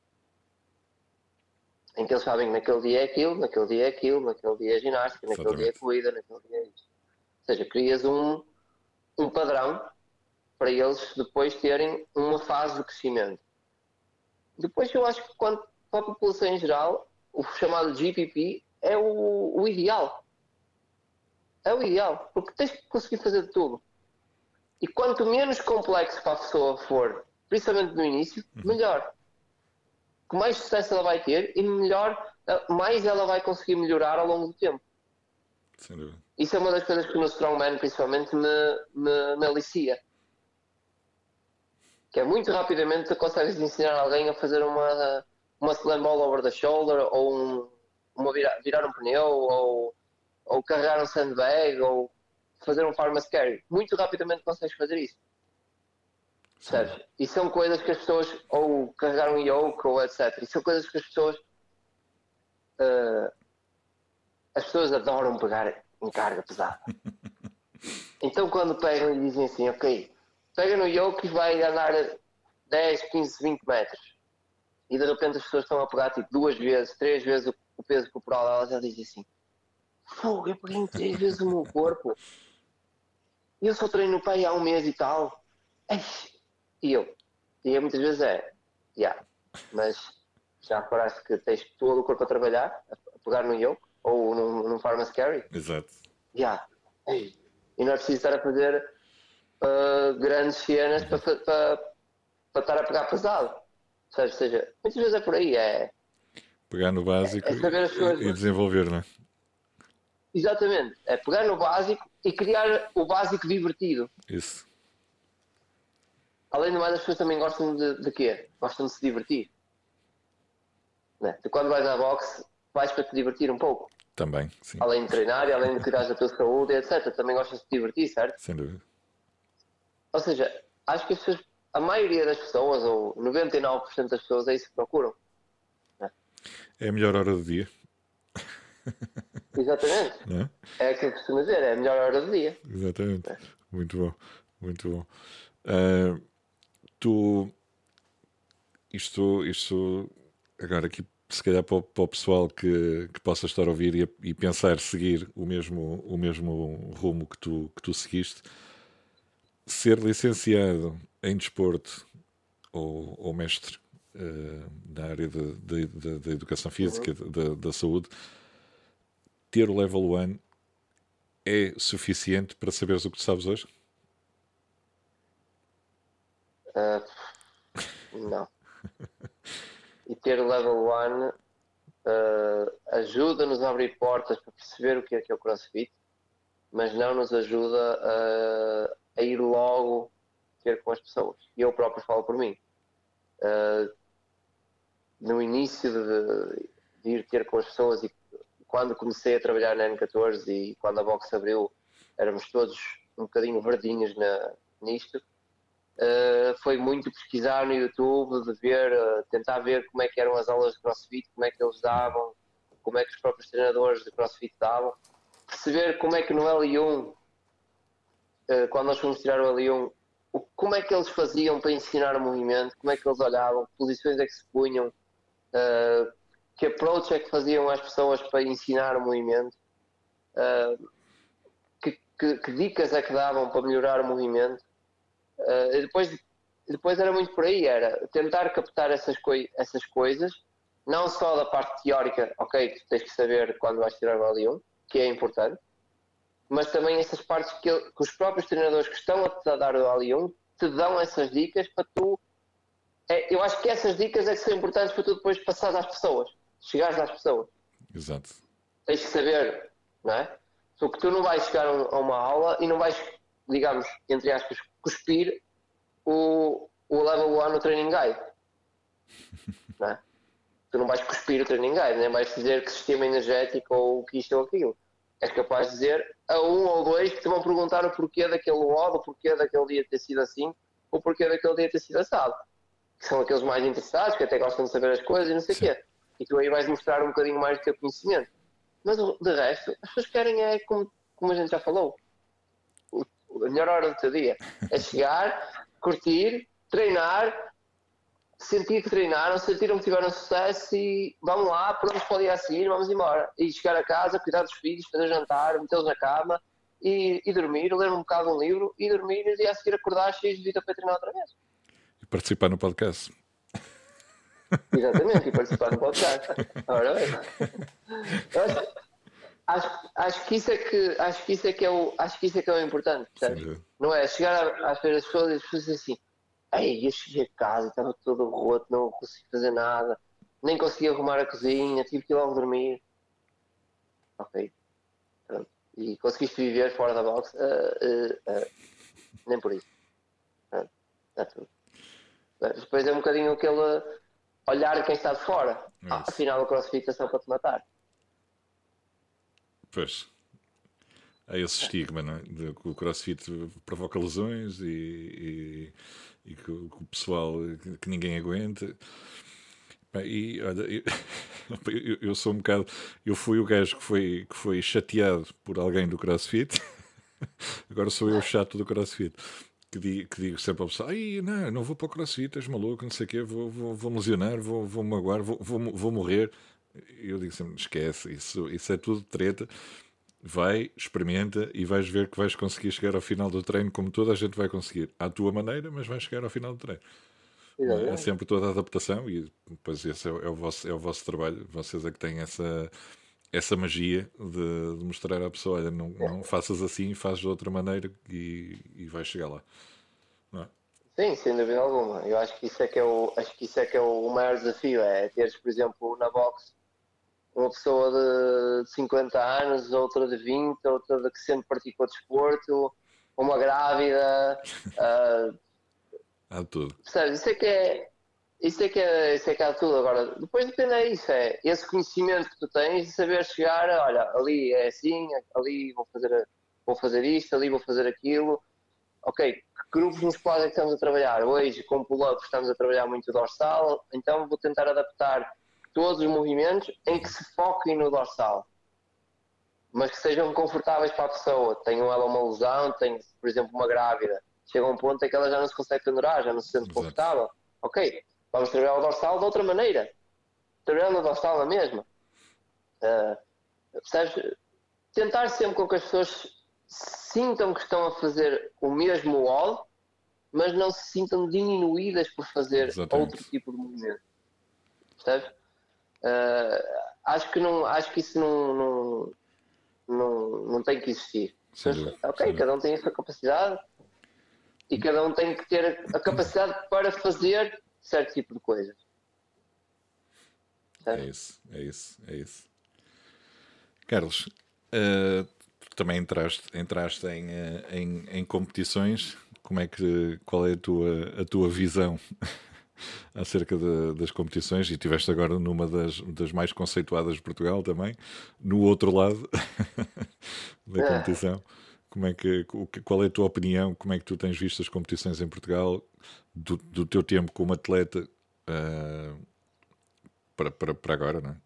B: Em que eles sabem que naquele dia é aquilo, naquele dia é aquilo, naquele dia é ginástica, naquele Exatamente. dia é corrida, naquele dia é isto. Ou seja, crias um, um padrão para eles depois terem uma fase de crescimento. Depois eu acho que quando, para a população em geral, o chamado GPP é o, o ideal. É o ideal, porque tens que conseguir fazer de tudo. E quanto menos complexo para a pessoa for, principalmente no início, uhum. melhor. Que mais sucesso ela vai ter e melhor, mais ela vai conseguir melhorar ao longo do tempo.
A: Sem dúvida.
B: Isso é uma das coisas que no Strongman, principalmente, me, me, me alicia que é muito rapidamente consegues ensinar alguém a fazer uma, uma slam ball over the shoulder ou um, uma virar, virar um pneu ou, ou carregar um sandbag ou fazer um farmer's carry. Muito rapidamente consegues fazer isso. Certo? E são coisas que as pessoas, ou carregar um yoke ou etc. E são coisas que as pessoas uh, as pessoas adoram pegar em carga pesada. Então quando pegam e dizem assim, ok, pega no yoke e vai andar 10, 15, 20 metros. E de repente as pessoas estão a pegar tipo duas vezes, três vezes o, o peso corporal elas já dizem assim: Fogo, eu peguei três vezes o meu corpo. E eu só treino no pai há um mês e tal. E eu, e eu muitas vezes é, já, yeah, mas já parece que tens todo o corpo a trabalhar, a pegar no yoke ou num, num farmer's carry.
A: Exato.
B: Já. Yeah. E não é preciso estar a fazer uh, grandes cenas para, para, para estar a pegar pesado. Ou seja, muitas vezes é por aí, é.
A: Pegar no básico é, é e desenvolver, não é?
B: Exatamente, é pegar no básico e criar o básico divertido.
A: Isso.
B: Além do mais, as pessoas também gostam de, de quê? Gostam de se divertir. Né? Tu quando vais à boxe, vais para te divertir um pouco.
A: Também, sim.
B: Além de treinar e além de cuidar da tua saúde, etc. Também gostas de te divertir, certo?
A: Sem dúvida.
B: Ou seja, acho que pessoas, a maioria das pessoas, ou 99% das pessoas, é isso que procuram.
A: É a melhor hora do dia.
B: Exatamente. É? é aquilo que costumo dizer, é a melhor hora do dia.
A: Exatamente. É. Muito bom, muito bom. Uh, tu, isto, isto, agora aqui, se calhar para o, para o pessoal que, que possa estar a ouvir e, e, pensar seguir o mesmo, o mesmo rumo que tu, que tu seguiste, ser licenciado em desporto ou, ou mestre uh, na área da educação física, uhum. da saúde, ter o level 1 é suficiente para saberes o que tu sabes hoje?
B: Uh, não. e ter level 1 uh, ajuda-nos a abrir portas para perceber o que é que é o CrossFit, mas não nos ajuda a a ir logo ter com as pessoas. E eu próprio falo por mim. Uh, no início de, de, ir ter com as pessoas e quando comecei a trabalhar na N14 e quando a box abriu, éramos todos um bocadinho verdinhos na, nisto. Uh, foi muito pesquisar no YouTube, de ver, uh, tentar ver como é que eram as aulas de CrossFit, como é que eles davam, como é que os próprios treinadores de CrossFit davam, perceber como é que no L1 eh, quando nós fomos tirar o Leão, como é que eles faziam para ensinar o movimento, como é que eles olhavam, que posições é que se punham, uh, que approach é que faziam as pessoas para ensinar o movimento, uh, que, que, que, dicas é que davam para melhorar o movimento. Uh, depois, depois era muito por aí, era tentar captar essas, coi essas coisas, não só da parte teórica, ok, tu tens que saber quando vais tirar o L1, que é importante, mas também essas partes que, que os próprios treinadores que estão a te dar o L1 te dão essas dicas para tu. É, eu acho que essas dicas é que são importantes para tu depois passar às pessoas, chegares às pessoas.
A: Exato.
B: Tens que saber, não é? Porque tu não vais chegar a uma aula e não vais, digamos, entre aspas, cuspir o, o level 1 no training guide. Não é? Tu não vais cuspir o training guide, nem vais dizer que sistema energético ou que isto ou aquilo. És capaz de dizer a um ou dois que te vão perguntar o porquê daquele modo, o porquê daquele dia ter sido assim, o porquê daquele dia ter sido assado. Que são aqueles mais interessados, que até gostam de saber as coisas e não sei o quê. E tu aí vais mostrar um bocadinho mais do teu conhecimento. Mas de resto, as pessoas querem é como, como a gente já falou. A melhor hora do teu dia é chegar, curtir, treinar, sentir que treinaram, sentiram que tiveram sucesso e vamos lá, pronto o dia a seguir, vamos embora. E chegar a casa, cuidar dos filhos, fazer jantar, metê-los na cama e, e, dormir, ler um bocado um livro e dormir e a seguir acordar cheio de vida para treinar outra vez.
A: E participar no podcast.
B: Exatamente, e participar no podcast. Ora bem. Acho, acho, que isso é que acho que isso é que é o acho que isso é que é o importante, não é chegar às pessoas e as pessoas assim, ei, eu cheguei a casa, estava todo roto, não consegui fazer nada, nem consegui arrumar a cozinha, tive que ir logo dormir. Ok, pronto. E conseguiste viver fora da box? Uh, uh, uh, nem por isso. Pronto, está tudo. Depois é um bocadinho aquele olhar quem está de fora. Ah, afinal, a crossfit é só para te matar.
A: Pois. Há esse estigma, não é? De que o crossfit provoca lesões e, e, e que, o, pessoal que ninguém aguenta. E olha, eu, eu, sou um bocado. Eu fui o gajo que foi, que foi chateado por alguém do crossfit, agora sou eu o chato do crossfit que digo, que digo sempre ao pessoal: Ai, não, não vou para o crossfit, és maluco, não sei o quê, vou, vou, vou lesionar, vou, vou me magoar, vou, vou, vou morrer. Eu digo sempre: esquece, isso, isso é tudo treta. Vai, experimenta e vais ver que vais conseguir chegar ao final do treino como toda a gente vai conseguir, à tua maneira, mas vais chegar ao final do treino. É, é sempre toda a adaptação e depois esse é, é, o vosso, é o vosso trabalho. Vocês é que têm essa, essa magia de, de, mostrar à pessoa: olha, não, não faças assim, fazes de outra maneira e, e vais chegar lá. Não é?
B: Sim, sem dúvida alguma. Eu acho que isso é que é o, acho que isso é que é o maior desafio, é teres, por exemplo, na box uma pessoa de 50 anos, outra de 20, outra de que sempre praticou desporto, uma grávida. uh,
A: Há tudo.
B: Percebes? Isso é que é, isso é que é, isso é que é tudo. Agora, depois depende é isso, é esse conhecimento que tu tens e saber chegar, olha, ali é assim, ali vou fazer, vou fazer isto, ali vou fazer aquilo. Ok, que grupos musculares é que estamos a trabalhar? Hoje, com pull-up, estamos a trabalhar muito dorsal, então vou tentar adaptar todos os movimentos em que se foquem no dorsal, mas que sejam confortáveis para a pessoa. Tenham ela uma lesão, tem, por exemplo, uma grávida, chega um ponto em que ela já não se consegue pendurar, já não se sente confortável. Ok, Vamos trabalhar o dorsal de outra maneira. Trabalhando o dorsal na mesma. Uh, percebes? Tentar sempre com que as pessoas sintam que estão a fazer o mesmo wall, mas não se sintam diminuídas por fazer Exatamente. outro tipo de movimento. Percebes? Uh, acho que não acho que isso não, não, não, não tem que existir. Mas, ok, cada um tem essa capacidade e cada um tem que ter a capacidade para fazer certo tipo de coisas.
A: Certo? É isso, é isso, é isso. Carlos, uh, também entraste, entraste em, uh, em, em, competições. Como é que, qual é a tua, a tua visão acerca de, das competições? E estiveste agora numa das, das mais conceituadas de Portugal também, no outro lado da é. competição. Como é que, qual é a tua opinião? Como é que tu tens visto as competições em Portugal? do, do teu tempo como atleta uh, para, para, para agora, não é?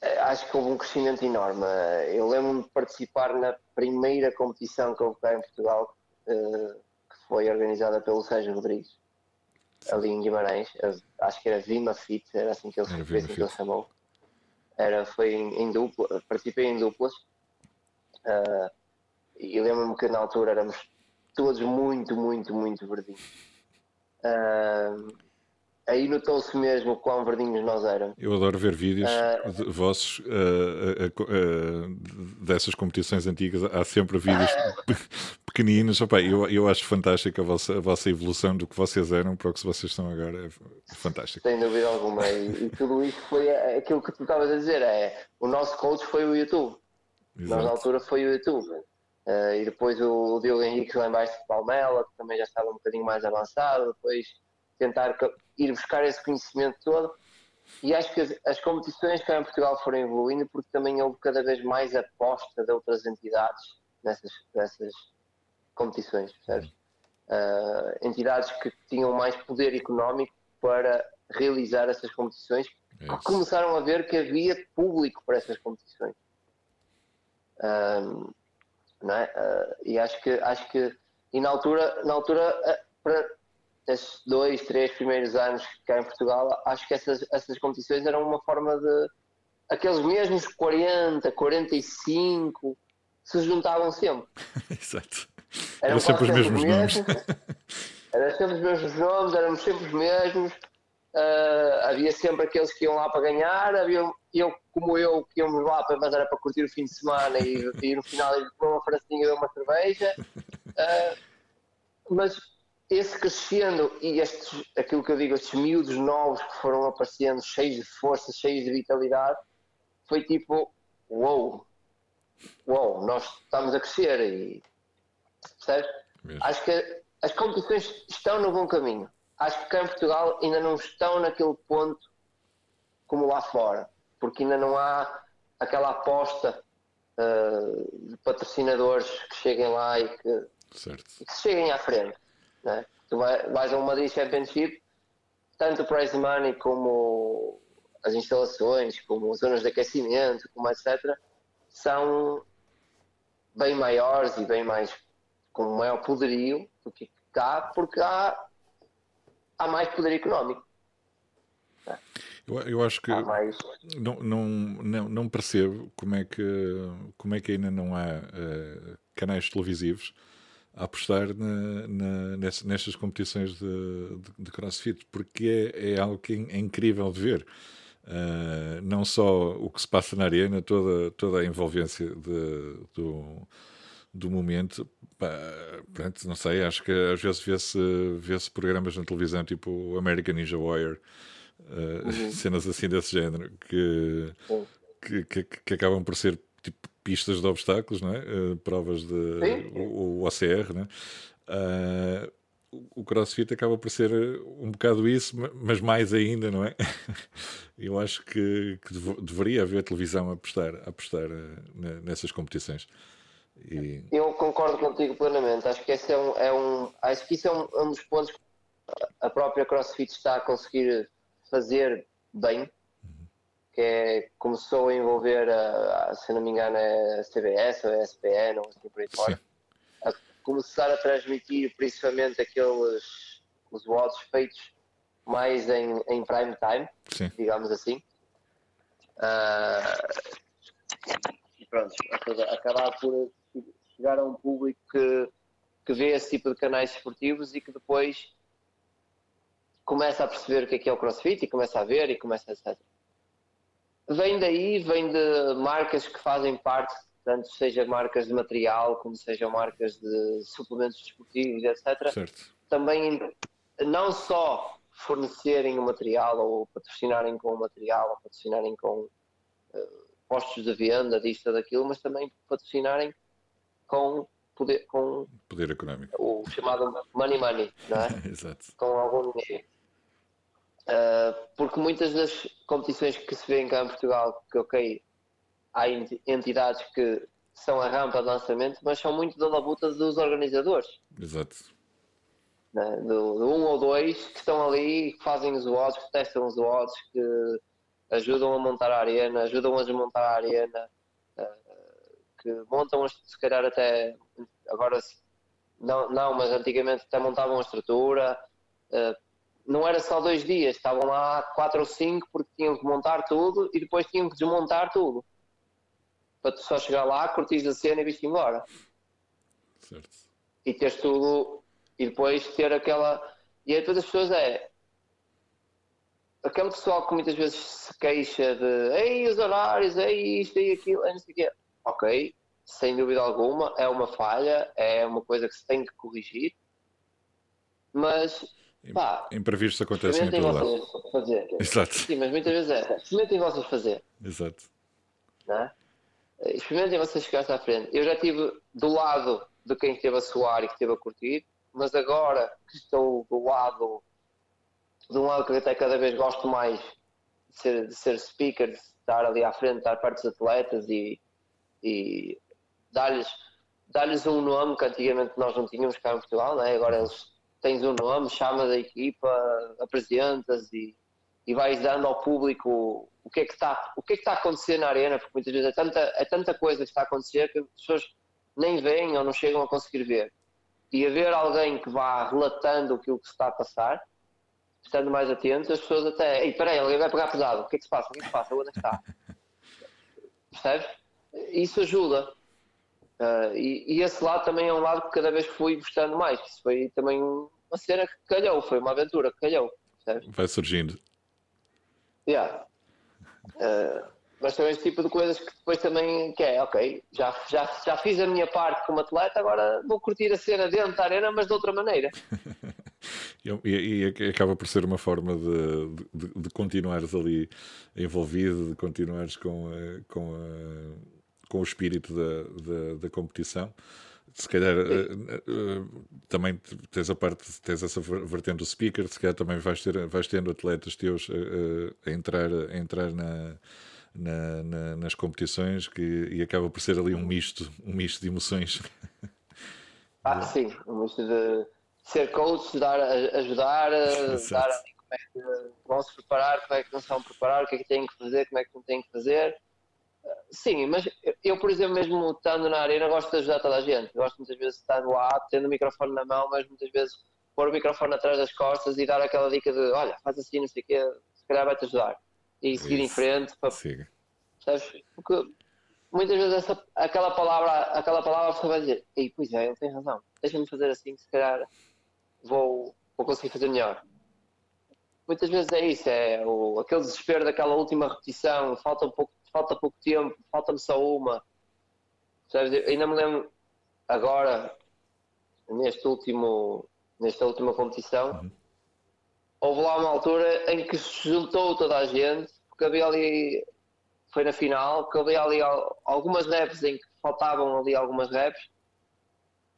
B: Eh, acho que houve um crescimento enorme. Eu lembro-me de participar na primeira competição que houve cá em Portugal, uh, que foi organizada pelo Sérgio Rodrigues, ali em Guimarães. Acho que era Vima Fit, era assim que ele, assim que ele chamou. Era, foi em, em dupla, participei em duplas. Uh, e lembro-me que na altura éramos todos muito, muito, muito verdinhos. Uh, aí notou-se mesmo quão verdinhos nós éramos.
A: Eu adoro ver vídeos uh, vossos uh, uh, dessas competições antigas. Há sempre vídeos pequeninos. Opa, eu, eu acho fantástico a vossa, a vossa evolução do que vocês eram para o que vocês estão agora. É fantástico.
B: Sem dúvida alguma. E, e tudo isso foi aquilo que tu estavas a dizer. É, o nosso coach foi o YouTube. Exato. Nós, na altura, foi o YouTube. Uh, e depois o, o Diogo Henrique lá embaixo de Palmela, que também já estava um bocadinho mais avançado. Depois tentar ir buscar esse conhecimento todo. E acho que as, as competições cá em Portugal foram evoluindo porque também houve cada vez mais aposta de outras entidades nessas, nessas competições, percebes? Uh, entidades que tinham mais poder económico para realizar essas competições, é começaram a ver que havia público para essas competições. Uh, não é? Uh, e acho que, acho que e na altura, na altura para, esses dois, três primeiros anos cá em Portugal, acho que essas, essas competições eram uma forma de. aqueles mesmos 40, 45 se juntavam sempre.
A: Exato. Eram, sempre os mesmos nomes.
B: eram sempre os mesmos nomes, éramos sempre os mesmos. Uh, havia sempre aqueles que iam lá para ganhar, havia eu, como eu, que íamos lá para, mas era para curtir o fim de semana e, e no final ir para uma francinha e uma cerveja. Uh, mas esse crescendo e estes, aquilo que eu digo, estes miúdos novos que foram aparecendo, cheios de força, cheios de vitalidade, foi tipo, uou, uou, nós estamos a crescer e percebes? Acho que as competições estão no bom caminho. Acho que cá em Portugal ainda não estão naquele ponto como lá fora, porque ainda não há aquela aposta uh, de patrocinadores que cheguem lá e que, e que cheguem à frente. Né? Tu vai, vais a uma Madrid Championship, tanto o prize money como as instalações, como as zonas de aquecimento, como etc., são bem maiores e bem mais com maior poderio do que cá, porque há, há mais poder económico.
A: Eu, eu acho que não, não, não, não, percebo como é, que, como é que ainda não há uh, canais televisivos a apostar na, na, nestas competições de, de, de, crossfit, porque é, é algo que é, incrível de ver. Uh, não só o que se passa na arena, toda, toda a envolvência de, do, do momento. Pá, pronto, não sei, acho que às vezes vê-se vê programas na televisão tipo American Ninja Warrior, uh, uhum. cenas assim desse género, que, que, que, que acabam por ser tipo pistas de obstáculos, não é? Uh, provas de o, o, OCR, né? Uh, o CrossFit acaba por ser um bocado isso, mas mais ainda, não é? Eu acho que, que deveria haver televisão a apostar, a apostar nessas competições.
B: E... Eu concordo contigo plenamente. Acho que esse é um, é um acho que isso é um, um dos pontos que a própria CrossFit está a conseguir fazer bem que é, começou a envolver, a, a, se não me engano, é a CBS ou a SPN ou assim por aí fora, a começar a transmitir principalmente aqueles os votos feitos mais em, em prime time, Sim. digamos assim. Uh, e pronto, acabar por chegar a um público que, que vê esse tipo de canais esportivos e que depois começa a perceber o que é que é o crossfit e começa a ver e começa a etc. Vem daí, vem de marcas que fazem parte, tanto seja marcas de material, como sejam marcas de suplementos desportivos, etc. Certo. Também não só fornecerem o material ou patrocinarem com o material ou patrocinarem com uh, postos de venda, disto ou daquilo, mas também patrocinarem com poder, com
A: poder económico.
B: O chamado money money, não é? Exato. Com algum dinheiro. Uh, porque muitas das competições que se vêem cá em Portugal, que ok, há entidades que são a rampa de lançamento, mas são muito da labuta dos organizadores.
A: Exato.
B: Né? Do, do, um ou dois que estão ali, que fazem os odds, que testam os odds, que ajudam a montar a arena, ajudam a desmontar a arena, que montam, se calhar até, agora não, não mas antigamente até montavam a estrutura, uh, não era só dois dias, estavam lá quatro ou cinco porque tinham que montar tudo e depois tinham que desmontar tudo. Para tu só chegar lá, curtir a cena e vir embora.
A: Certo.
B: e teres tudo e depois ter aquela. E aí todas as pessoas é. Aquele pessoal que muitas vezes se queixa de ei, os horários, ei, isto e aquilo, não sei o quê. Ok, sem dúvida alguma, é uma falha, é uma coisa que se tem que corrigir, mas pá,
A: imprevistos acontecem em todo lado.
B: Fazer.
A: Exato.
B: Sim, mas muitas vezes é, experimentem vocês fazer.
A: Exato.
B: Não é? Experimentem vocês chegar à frente. Eu já estive do lado de quem esteve a suar e que esteve a curtir, mas agora que estou do lado, de um lado que até cada vez gosto mais de ser, de ser speaker, de estar ali à frente, estar perto dos atletas e, e dar-lhes dar um nome que antigamente nós não tínhamos cá em Portugal, né? agora eles tens um nome, chamas a equipa, apresentas e, e vais dando ao público o que é que está o que é que está a acontecer na arena, porque muitas vezes é tanta, é tanta coisa que está a acontecer que as pessoas nem veem ou não chegam a conseguir ver. E haver alguém que vá relatando aquilo que se está a passar, estando mais atento, as pessoas até, ei, peraí, alguém vai pegar pesado, o que é que se passa? O que é que se passa? Onde é que está? Percebes? Isso ajuda. Uh, e, e, esse lado também é um lado que cada vez fui gostando mais. Isso foi também uma cena que calhou, foi uma aventura que calhou. Percebes?
A: Vai surgindo.
B: Yeah. Uh, mas são esse tipo de coisas que depois também que é, ok, já, já, já fiz a minha parte como atleta, agora vou curtir a cena dentro da arena, mas de outra maneira.
A: e, e, acaba por ser uma forma de, de, de, continuares ali envolvido, de continuares com, a, com, a, com o espírito da, da, da competição se calhar uh, uh, também tens a parte, tens essa vertente do speaker, se calhar também vais, ter, vais tendo atletas teus uh, a, entrar, a entrar na, na, na, nas competições que, e acaba por ser ali um misto, um misto de emoções.
B: Ah, sim, um misto de ser coach, dar, ajudar, dar ali como é que vão se preparar, como é que não se vão preparar, o que é que têm que fazer, como é que não têm que fazer. Sim, mas eu, por exemplo, mesmo estando na arena, gosto de ajudar toda a gente. Gosto muitas vezes de estar lá, tendo o microfone na mão, mas muitas vezes pôr o microfone atrás das costas e dar aquela dica de olha, faz assim, não sei o quê, se calhar vai-te ajudar e seguir Isso. em frente. Para,
A: Siga.
B: Sabes? Porque muitas vezes essa, aquela palavra, aquela palavra você vai dizer, ei, pois é, ele tem razão, deixa-me fazer assim, se calhar vou, vou conseguir fazer melhor. Muitas vezes é isso, é o, aquele desespero daquela última repetição, falta um pouco, falta pouco tempo, falta-me só uma. Sabes? Ainda me lembro agora, neste último, nesta última competição, uhum. houve lá uma altura em que se juntou toda a gente, porque havia ali foi na final, que havia ali algumas reps em que faltavam ali algumas reps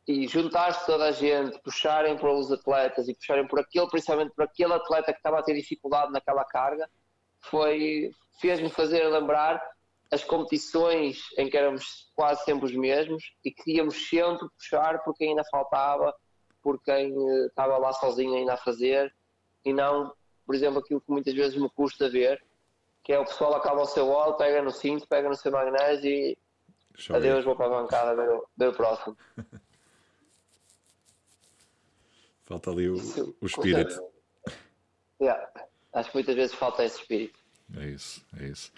B: e juntar-se toda a gente, puxarem para os atletas e puxarem por aquele, principalmente por aquele atleta que estava a ter dificuldade naquela carga, foi fez-me fazer lembrar as competições em que éramos quase sempre os mesmos e que íamos sempre puxar por quem ainda faltava, por quem eh, estava lá sozinho ainda a fazer e não, por exemplo, aquilo que muitas vezes me custa ver, que é o pessoal acaba o seu óleo, pega no cinto, pega no seu magnésio e adeus, vou para a bancada ver o, ver o próximo.
A: falta ali o, isso, o espírito.
B: Yeah. Acho que muitas vezes falta esse espírito.
A: É isso, é isso.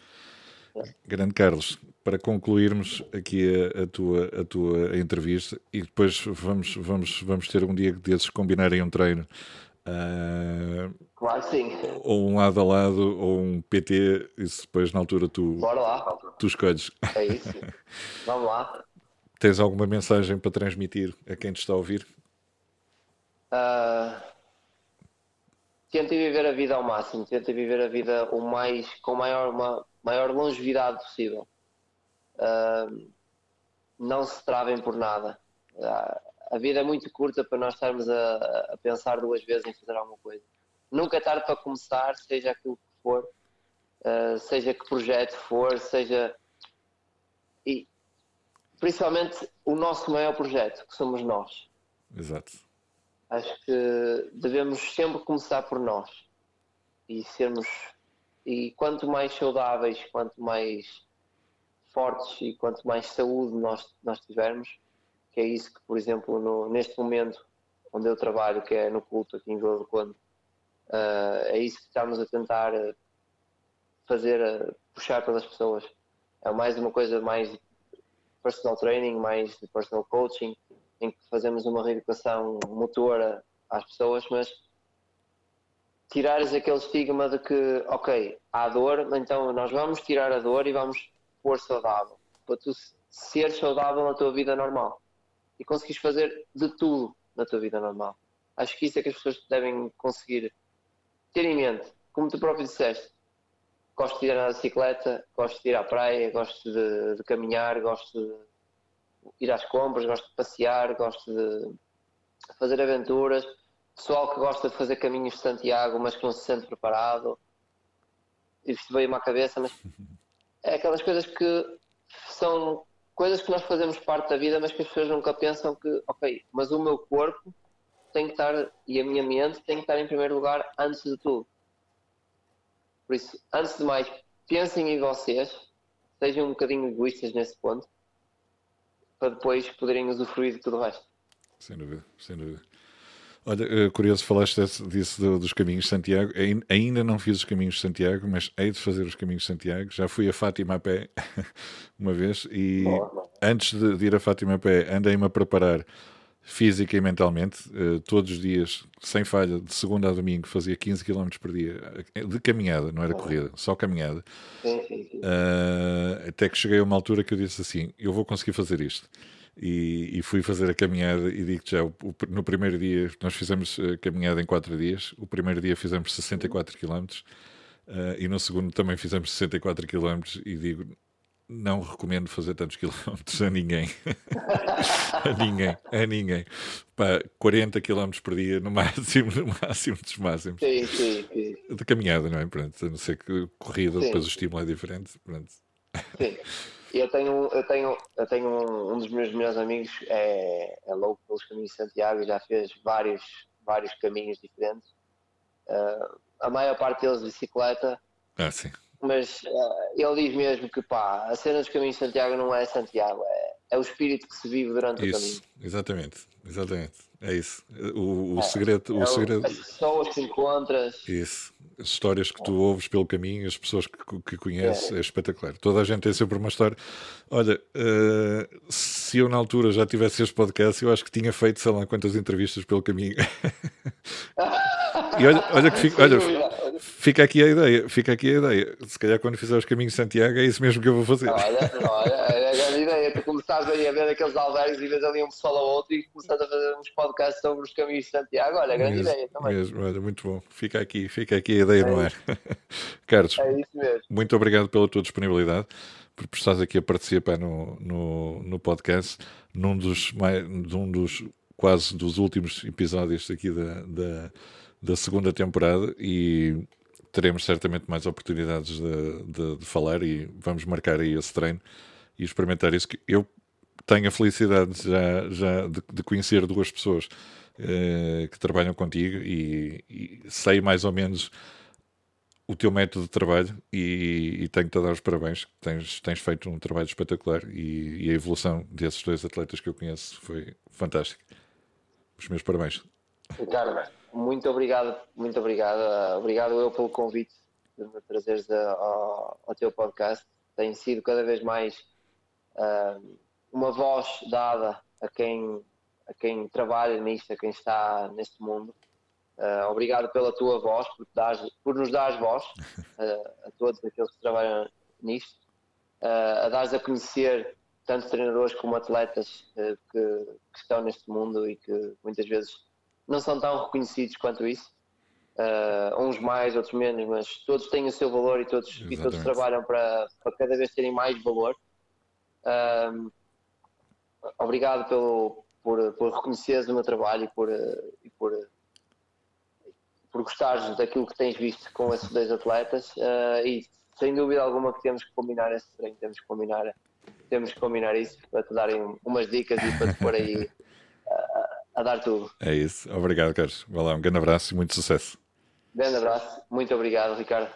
A: Grande Carlos, para concluirmos aqui a, a, tua, a tua entrevista e depois vamos, vamos, vamos ter um dia desses combinarem um treino
B: Uh, claro sim.
A: Ou um lado a lado, ou um PT, isso depois na altura tu,
B: Bora lá.
A: tu escolhes.
B: É isso. Vamos lá.
A: Tens alguma mensagem para transmitir a quem te está a ouvir?
B: Uh, tentem viver a vida ao máximo, tentem viver a vida o mais, com maior, uma maior longevidade possível. Uh, não se travem por nada. Uh, a vida é muito curta para nós estarmos a, a, pensar duas vezes em fazer alguma coisa. Nunca é tarde para começar, seja aquilo que for, uh, seja que projeto for, seja. E principalmente o nosso maior projeto, que somos nós.
A: Exato.
B: Acho que devemos sempre começar por nós e sermos. E quanto mais saudáveis, quanto mais fortes e quanto mais saúde nós, nós tivermos, que é isso que, por exemplo, no, neste momento onde eu trabalho, que é no culto aqui em Vila do Conde, uh, é isso que estamos a tentar eh, fazer, uh, puxar pelas pessoas. É mais uma coisa mais personal training, mais personal coaching, em que fazemos uma reeducação motora às pessoas, mas tirares aquele estigma de que, ok, há dor, então nós vamos tirar a dor e vamos pôr saudável, para tu ser saudável na tua vida normal e conseguires fazer de tudo na tua vida normal. Acho que isso é que as pessoas devem conseguir ter em mente. Como tu próprio disseste, gosto de ir na bicicleta, gosto de ir à praia, gosto de, de caminhar, gosto de ir às compras, gosto de passear, gosto de fazer aventuras. Pessoal que gosta de fazer caminhos de Santiago, mas que não se sente preparado. Isto veio-me à cabeça, mas é aquelas coisas que são coisas que nós fazemos parte da vida, mas que as pessoas nunca pensam que, ok, mas o meu corpo tem que estar e a minha mente tem que estar em primeiro lugar antes de tudo. Por isso, antes de mais, pensem em vocês, sejam um bocadinho egoístas nesse ponto, para depois poderem usufruir de tudo o resto.
A: Sem dúvida, sem dúvida. Olha, eh, curioso, falaste disso dos caminhos de Santiago. Ainda não fiz os caminhos de Santiago, mas hei de fazer os caminhos de Santiago. Já fui a Fátima a pé uma vez e antes de ir a Fátima a pé andei-me a preparar física e mentalmente, uh, todos os dias, sem falha, de segunda a domingo, fazia 15 km por dia eh, de caminhada, não era corrida, só caminhada. Uh, até que cheguei a uma altura que eu disse assim: eu vou conseguir fazer isto. E, e fui fazer a caminhada e digo já, o, o, no primeiro dia, nós fizemos a caminhada em 4 dias, o primeiro dia fizemos 64 km uh, e no segundo também fizemos 64 km e digo, não recomendo fazer tantos quilómetros a ninguém. a ninguém, a ninguém. Pá, 40 quilómetros por dia no máximo, no máximo dos máximos.
B: Sim, sim, sim.
A: De caminhada, não é? Pronto, a não ser que corrida, sim. depois o estímulo é diferente. Pronto.
B: Sim. Eu tenho, eu tenho, eu tenho um, um dos meus melhores amigos, é, é louco pelos caminhos de Santiago já fez vários, vários caminhos diferentes. Uh, a maior parte deles de bicicleta.
A: Ah, sim
B: mas uh, ele diz mesmo que pá, a cena dos caminhos de Santiago não é Santiago, é, é o espírito que se vive durante
A: isso,
B: o caminho.
A: Exatamente, exatamente. É isso. O, o é, segredo.
B: É
A: o segredo...
B: As pessoas que encontras.
A: Isso. As histórias que tu ouves pelo caminho, as pessoas que, que conheces, é. é espetacular. Toda a gente tem sempre uma história. Olha, uh, se eu na altura já tivesse este podcast, eu acho que tinha feito sei lá quantas entrevistas pelo caminho. e olha, olha que fica, olha, fica aqui a ideia, fica aqui a ideia. Se calhar quando fizer os caminhos de Santiago é isso mesmo que eu vou fazer.
B: Olha, olha, é a grande ideia. Tu começares aí a ver aqueles albergues e vês ali um pessoal ao outro e começares a fazer uns podcasts sobre os caminhos de Santiago. Olha, grande mesmo, ideia também.
A: Mesmo, olha, muito bom. Fica aqui, fica aqui a ideia é no ar. Carlos,
B: é isso mesmo.
A: muito obrigado pela tua disponibilidade por estás aqui a participar no, no, no podcast, num dos, mais, num dos quase dos últimos episódios aqui da, da, da segunda temporada e teremos certamente mais oportunidades de, de, de, falar e vamos marcar aí esse treino e experimentar isso. Que eu tenho a felicidade já, já de, de conhecer duas pessoas eh, que trabalham contigo e, e, sei mais ou menos o teu método de trabalho e, e tenho-te a dar os parabéns. Tens, tens feito um trabalho espetacular e, e a evolução desses dois atletas que eu conheço foi fantástica. Os meus parabéns.
B: Ricardo, muito obrigado, muito obrigado. Obrigado eu pelo convite de me trazeres ao, ao teu podcast. Tem sido cada vez mais uh, uma voz dada a quem, a quem trabalha nisto, a quem está neste mundo. Uh, obrigado pela tua voz, por, dares, por nos dar voz uh, a todos aqueles que trabalham nisto, a dares a conhecer tanto treinadores como atletas que, que estão neste mundo e que muitas vezes não são tão reconhecidos quanto isso. Uh, uns mais, outros menos, mas todos têm o seu valor e todos, e todos trabalham para, para cada vez terem mais valor. Uh, obrigado pelo, por, por reconheceres o meu trabalho e por, e por, por gostares daquilo que tens visto com esses dois atletas. Uh, e sem dúvida alguma que temos que combinar esse treino, temos que combinar, temos que combinar isso para te darem umas dicas e para te pôr aí a dar tudo.
A: É isso. Obrigado, Carlos. Vai lá, um grande abraço e muito sucesso.
B: Grande abraço. Muito obrigado, Ricardo.